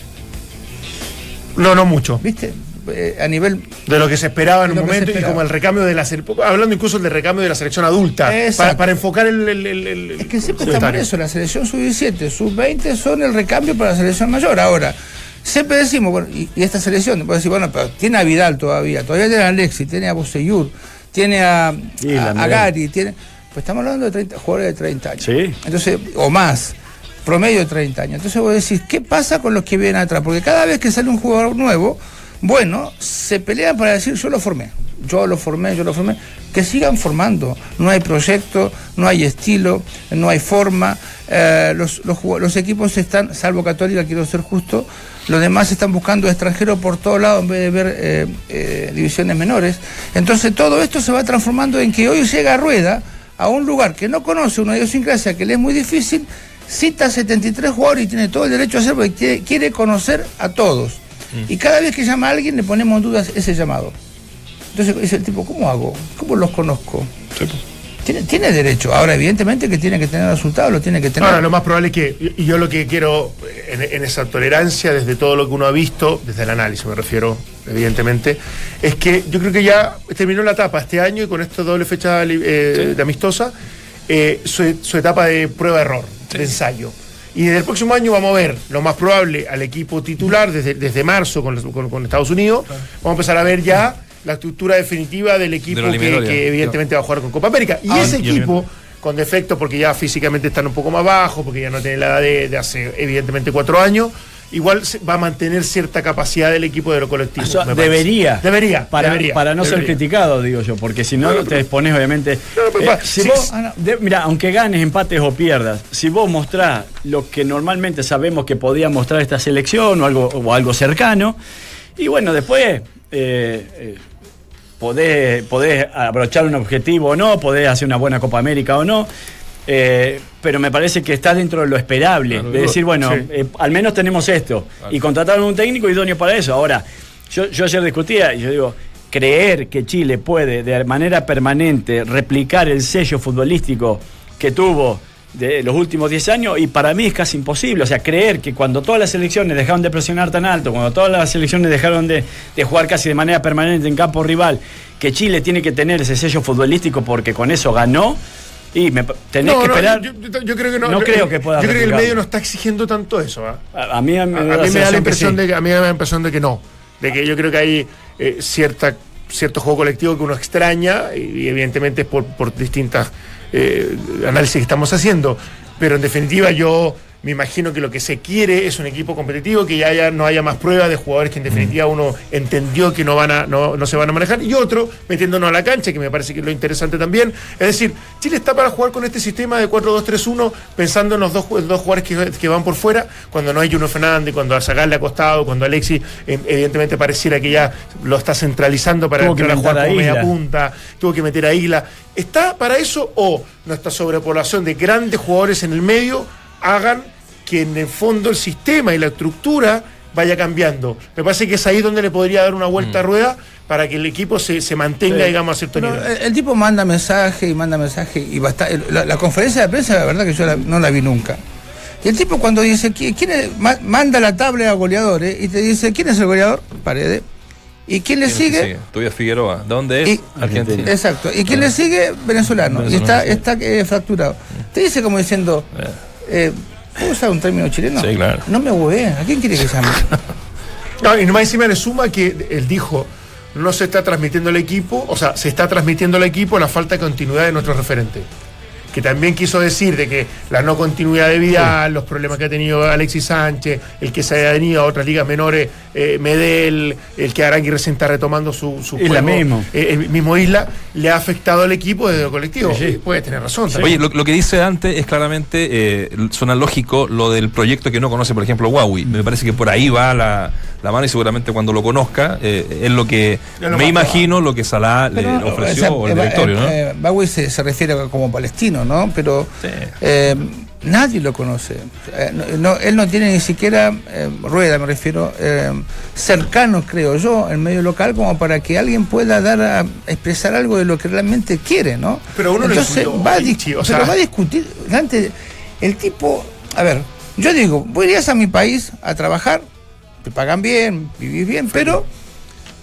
No, no mucho. ¿Viste? Eh, a nivel. De lo que se esperaba en un momento y como el recambio de la hablando incluso del recambio de la selección adulta para, para enfocar el, el, el- el- Es que siempre en comentario. eso, la selección sub-17, sub-20 son el recambio para la selección mayor. Ahora, siempre decimos, bueno, y, y esta selección, puede decir, bueno, pero tiene a Vidal todavía, todavía tiene a Alexis, tiene a Boseyur, tiene a, Sí, a- la a Andrea. Gary, tiene. Pues estamos hablando de 30, jugadores de 30 años. Sí. Entonces, o más, promedio de 30 años. Entonces vos decís, ¿qué pasa con los que vienen atrás? Porque cada vez que sale un jugador nuevo, bueno, se pelean para decir, yo lo formé, yo lo formé, yo lo formé. Que sigan formando. No hay proyecto, no hay estilo, no hay forma. Eh, los, los, los equipos están, salvo Católica, quiero ser justo, los demás están buscando extranjeros por todos lados en vez de ver eh, eh, divisiones menores. Entonces todo esto se va transformando en que hoy llega Rueda a un lugar que no conoce una idiosincrasia que le es muy difícil, cita 73 jugadores y tiene todo el derecho a hacer porque quiere, quiere conocer a todos. Y cada vez que llama a alguien le ponemos en dudas ese llamado. Entonces dice el tipo, ¿cómo hago? ¿Cómo los conozco? Tiene, tiene derecho. Ahora, evidentemente que tiene que tener resultados, lo tiene que tener. Ahora, lo más probable es que, y yo lo que quiero en, en esa tolerancia, desde todo lo que uno ha visto, desde el análisis me refiero, evidentemente, es que yo creo que ya terminó la etapa este año y con esta doble fecha eh, de amistosa, eh, su, su etapa de prueba-error, de ensayo. Y desde el próximo año vamos a ver, lo más probable, al equipo titular desde, desde marzo con, los- con- con Estados Unidos. Vamos a empezar a ver ya la estructura definitiva del equipo De que, evidentemente va a jugar con Copa América. Y Ahora- ese y equipo, con defectos porque ya físicamente están un poco más bajos, porque ya no tienen la edad de, de hace evidentemente cuatro años, igual va a mantener cierta capacidad del equipo de lo colectivo. O sea, me parece. debería. Debería. Para, debería, para no ser criticado, digo yo, porque si no, No, no, te expones, obviamente. No, no, pero Eh, si sí, vos- sí. de- mira, aunque ganes, empates o pierdas, si vos mostrás lo que normalmente sabemos que podía mostrar esta selección o algo, o algo cercano, y bueno, después. eh, eh, podés, podés abrochar un objetivo o no, podés hacer una buena Copa América o no, eh, pero me parece que está dentro de lo esperable, Claro, de decir, bueno, sí. eh, al menos tenemos esto, y contrataron un técnico idóneo para eso. Ahora, yo, yo ayer discutía y yo digo, creer que Chile puede de manera permanente replicar el sello futbolístico que tuvo de los últimos 10 años y para mí es casi imposible, o sea, creer que cuando todas las selecciones dejaron de presionar tan alto, cuando todas las selecciones dejaron de, de jugar casi de manera permanente en campo rival, que Chile tiene que tener ese sello futbolístico porque con eso ganó, y me, tenés No, que no, esperar... yo, yo- yo creo que no. No creo que pueda Yo creo que el medio no está exigiendo tanto eso. ¿ah? a, a mí, me, A, mí me da la impresión sí. de que a mí me da la impresión de que no, de que yo creo que hay eh, cierta cierto juego colectivo que uno extraña y, evidentemente es por, por distintas eh, análisis que estamos haciendo, pero en definitiva yo me imagino que lo que se quiere es un equipo competitivo que ya haya, no haya más pruebas de jugadores que en definitiva uno entendió que no van a no, no se van a manejar y otro metiéndonos a la cancha que me parece que es lo interesante también. Es decir Chile está para jugar con este sistema de 4-2-3-1 pensando en los dos, dos jugadores que, que van por fuera cuando no hay Juno Fernández cuando a Zagal le ha costado cuando Alexis eh, evidentemente pareciera que ya lo está centralizando para que entrar a jugar como media punta tuvo que meter a Isla. ¿está para eso o nuestra sobrepoblación de grandes jugadores en el medio hagan que en el fondo el sistema y la estructura vaya cambiando. Me parece que es ahí donde le podría dar una vuelta a rueda para que el equipo se, se mantenga, digamos, a cierto Pero nivel. el, el tipo manda mensaje y manda mensaje y basta, la, la conferencia de prensa, la verdad que yo la- no la vi nunca. Y el tipo cuando dice, "¿Qui- ¿quién es? Ma- manda la tabla a goleadores y te dice, ¿quién es el goleador? Paredes. ¿Y quién le ¿Quién sigue? Todavía Figueroa. ¿De dónde es? Y- Argentina. Exacto. ¿Y quién le sigue? Venezolano. Y está, está eh, fracturado. Te dice como diciendo, eh, ¿puedo usar un término chileno? Sí, claro. No me hueveen. ¿A quién quiere que llame? No, y nomás encima le suma que él dijo, no se está transmitiendo el equipo, o sea, se está transmitiendo el equipo la falta de continuidad de nuestros referentes. Que también quiso decir de que la no continuidad de Vidal, los problemas que ha tenido Alexis Sánchez, el que se haya venido a otras ligas menores, eh, Medel, el que Arangui recién está retomando su, su Isla mismo. eh, el mismo Isla, le ha afectado al equipo desde lo colectivo. Sí, sí. Puede tener razón. Oye, lo, lo que dice Dante es claramente, eh, suena lógico lo del proyecto que no conoce, por ejemplo, Huawei. Me parece que por ahí va la, la mano y seguramente cuando lo conozca eh, es lo que lo me imagino lo que Salah le Pero, ofreció o sea, o el eh, directorio, ¿no? eh, eh, Bagui se, se refiere como palestino, ¿no? Pero Sí. eh, nadie lo conoce. Eh, no- no, él no tiene ni siquiera, eh, rueda me refiero, eh, cercano, creo yo, en medio local, como para que alguien pueda dar a expresar algo de lo que realmente quiere, ¿no? Pero uno lo Entonces insultó, va a, Vichy, o pero sea- va a discutir. Dante, el tipo, a ver, yo digo, vos irías a mi país a trabajar, te pagan bien, vivís bien, pero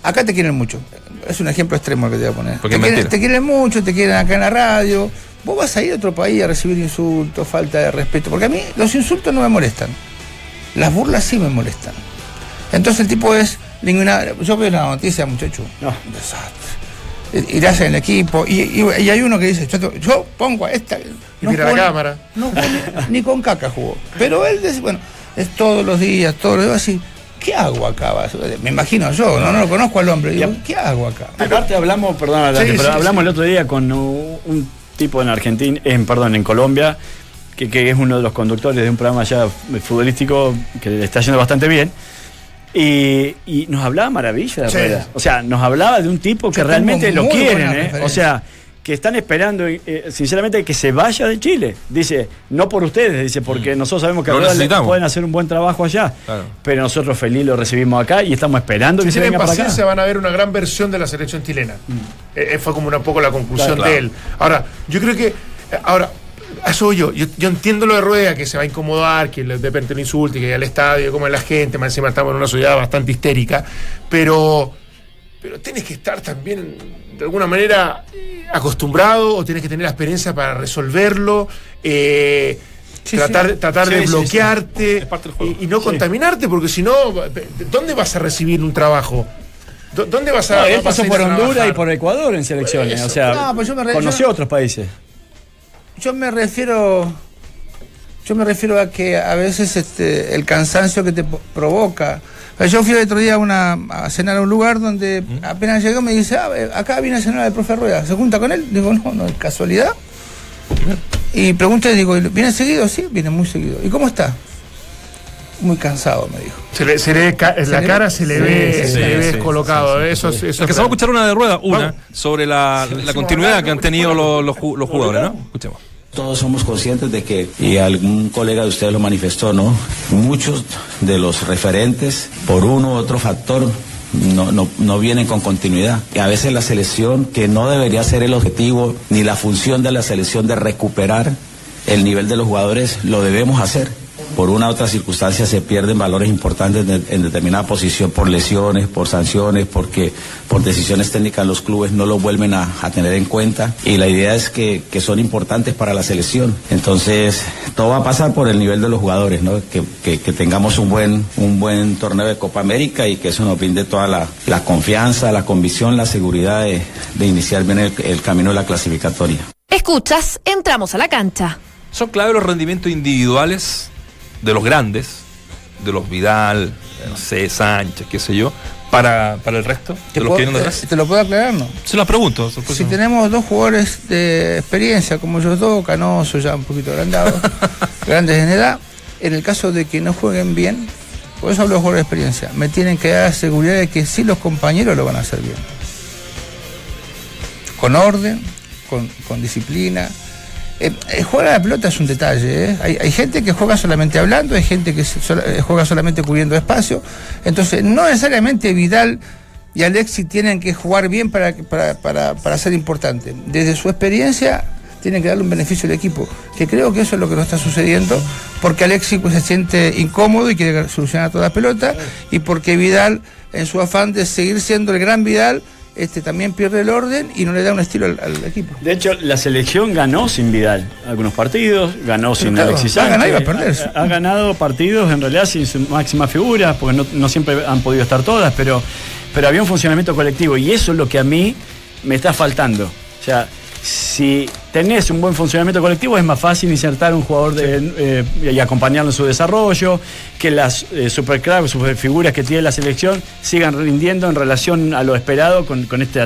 acá te quieren mucho. Es un ejemplo extremo el que te voy a poner. Porque te, quieren, mentira. te quieren mucho, te quieren acá en la radio. Vos vas a ir a otro país a recibir insultos, falta de respeto. Porque a mí los insultos no me molestan. Las burlas sí me molestan. Entonces el tipo es ninguna. Yo veo la noticia, muchacho. No. Un desastre. Irás en el equipo. Y, y- y hay uno que dice: Yo, pongo a esta. Y mira la cámara. No ni con caca jugó. Pero él dice: Bueno, es todos los días, todos los días así. ¿Qué hago acá? Me imagino yo, no, no lo conozco al hombre. Digo, ¿qué hago acá? Aparte hablamos, perdón, adelante, Sí, pero sí, hablamos sí. el otro día con un, tipo en Argentina, en, perdón, en Colombia, que, que es uno de los conductores de un programa ya futbolístico que le está yendo bastante bien. Y, y nos hablaba maravilla de Sí. Rueda. O sea, nos hablaba de un tipo que Yo realmente lo quieren, ¿eh? O sea, que están esperando, eh, sinceramente, que se vaya de Chile. Dice, no por ustedes, dice, porque nosotros sabemos que necesitamos. pueden hacer un buen trabajo allá. Claro. Pero nosotros feliz lo recibimos acá y estamos esperando Si que se venga para acá. paciencia van a ver una gran versión de la selección chilena. Eh, eh, fue como una poco la conclusión Claro. de él. Ahora, yo creo que. Ahora, eso voy yo. yo. Yo entiendo lo de Rueda, que se va a incomodar, que le- de repente lo insulte, que vaya al estadio, como es la gente, más encima estamos en una sociedad bastante histérica. Pero. Pero tienes que estar también, de alguna manera, acostumbrado o tienes que tener la experiencia para resolverlo. eh, Sí, tratar, sí. tratar Sí, de bloquearte y, y no Sí. contaminarte, porque si no, ¿dónde vas a recibir un trabajo? ¿Dó- ¿Dónde vas a No, él pasó por Honduras y por Ecuador en selecciones. Eso. O sea, No, pues yo me re- conoció yo- otros países. Yo me refiero. Yo me refiero a que a veces este, el cansancio que te provoca. Yo fui el otro día a, una, a cenar a un lugar donde apenas llegó me dice, ah, eh, acá viene a cenar el profe Rueda. ¿Se junta con él? Digo, no, no, es casualidad. Y pregunté, digo, ¿viene seguido? Sí, viene muy seguido. ¿Y cómo está? Muy cansado, me dijo. Se le, se le ca- en la le- cara se le ve, sí, se le sí, ve sí, descolocado. eso, es- Alcanzamos a escuchar una de rueda, una, sobre la, la continuidad que han tenido los, los jugadores, ¿no? Escuchemos. Todos somos conscientes de que, y algún colega de ustedes lo manifestó, ¿no? Muchos de los referentes, por uno u otro factor, no, no, no vienen con continuidad. Y a veces la selección, que no debería ser el objetivo ni la función de la selección de recuperar el nivel de los jugadores, lo debemos hacer. Por una u otra circunstancia se pierden valores importantes en determinada posición por lesiones, por sanciones, porque por decisiones técnicas los clubes no lo vuelven a, a tener en cuenta. Y la idea es que, que son importantes para la selección. Entonces, todo va a pasar por el nivel de los jugadores, ¿no? Que, que- que tengamos un buen, un buen torneo de Copa América y que eso nos brinde toda la, la confianza, la convicción, la seguridad de, de iniciar bien el- el camino de la clasificatoria. Escuchas, entramos a la cancha. Son clave los rendimientos individuales de los grandes, de los Vidal, no sé, Sánchez, qué sé yo, para, para el resto de ¿Te, los puedo- que vienen eh, detrás. ¿Te lo puedo aclarar, no? Se las pregunto. Si tenemos dos jugadores de experiencia, como ellos dos, canosos, ya un poquito agrandados, grandes en edad, en el caso de que no jueguen bien, por eso hablo de jugadores de experiencia, me tienen que dar seguridad de que sí los compañeros lo van a hacer bien. Con orden, con, con disciplina. Eh, eh, jugar a la pelota es un detalle. ¿eh? Hay, hay gente que juega solamente hablando, hay gente que sola- eh, juega solamente cubriendo espacio. Entonces, no necesariamente Vidal y Alexis tienen que jugar bien para, para, para, para ser importantes. Desde su experiencia, tienen que darle un beneficio al equipo. Que creo que eso es lo que no está sucediendo, porque Alexis pues, se siente incómodo y quiere solucionar toda la pelota, y porque Vidal, en su afán de seguir siendo el gran Vidal, este, también pierde el orden y no le da un estilo al, al equipo. De hecho, la selección ganó sin Vidal algunos partidos, ganó sin claro, Alexis ha ganado y Sánchez. va a perder. Ha, ha ganado partidos en realidad sin su máxima figura, porque no, no siempre han podido estar todas, pero, pero había un funcionamiento colectivo y eso es lo que a mí me está faltando. O sea, si tenés un buen funcionamiento colectivo es más fácil insertar un jugador eh, y acompañarlo en su desarrollo, que las eh, supercracks, superfiguras que tiene la selección sigan rindiendo en relación a lo esperado con, con, este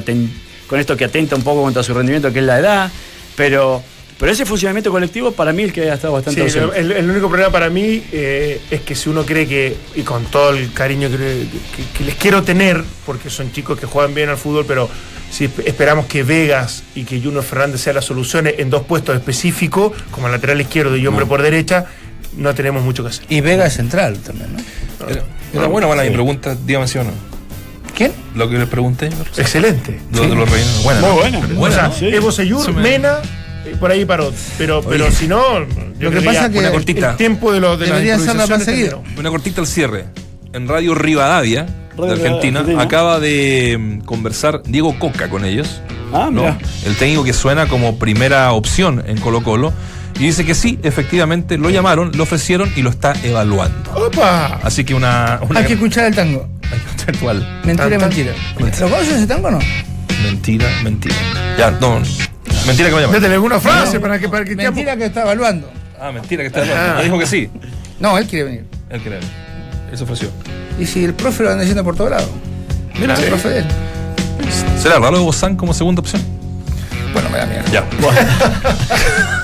esto que atenta un poco contra su rendimiento, que es la edad. Pero, pero ese funcionamiento colectivo para mí el que ha estado bastante Sí, el, el único problema para mí eh, es que si uno cree que, y con todo el cariño que, que- que les quiero tener, porque son chicos que juegan bien al fútbol, pero si esp- esperamos que Vegas y que Juno Fernández sean las soluciones en dos puestos específicos, como lateral izquierdo y hombre por derecha, no tenemos mucho que hacer. Y Vega es central también, ¿no? Era, era buena, buena mi pregunta, dígame si o no. ¿Quién? Lo que les pregunté. Excelente. Lo de los. Buena, Muy ¿no? buena. o Buena, sea, ¿no? sí. Evo Seyur, Mena, por ahí paró. Pero, pero Oye. si no, yo Lo que pasa que- Una cortita. El tiempo de, los de las Debería hacerla más seguido. Una cortita al cierre. En Radio Rivadavia, Radio de Argentina, Argentina. acaba de mm, conversar Diego Coca con ellos. Ah, ¿no? El técnico que suena como primera opción en Colo Colo. Y dice que sí, efectivamente, lo llamaron, lo ofrecieron y lo está evaluando. ¡Opa! Así que una... una Hay que escuchar el tango. actual. Mentira, Tan, tan. mentira. ¿Lo conoces ese tango o no? Mentira, mentira. Ya, no. Mentira que me. Métele alguna frase para que, para que Mentira que está evaluando. Ah, mentira que está hablando. Me dijo que sí. No, él quiere venir. Él cree. Él se ofreció. Y si el profe lo anda diciendo por todos lados. Mira, El profe de él. ¿será raro Bozán como segunda opción? Bueno, me da miedo. Ya.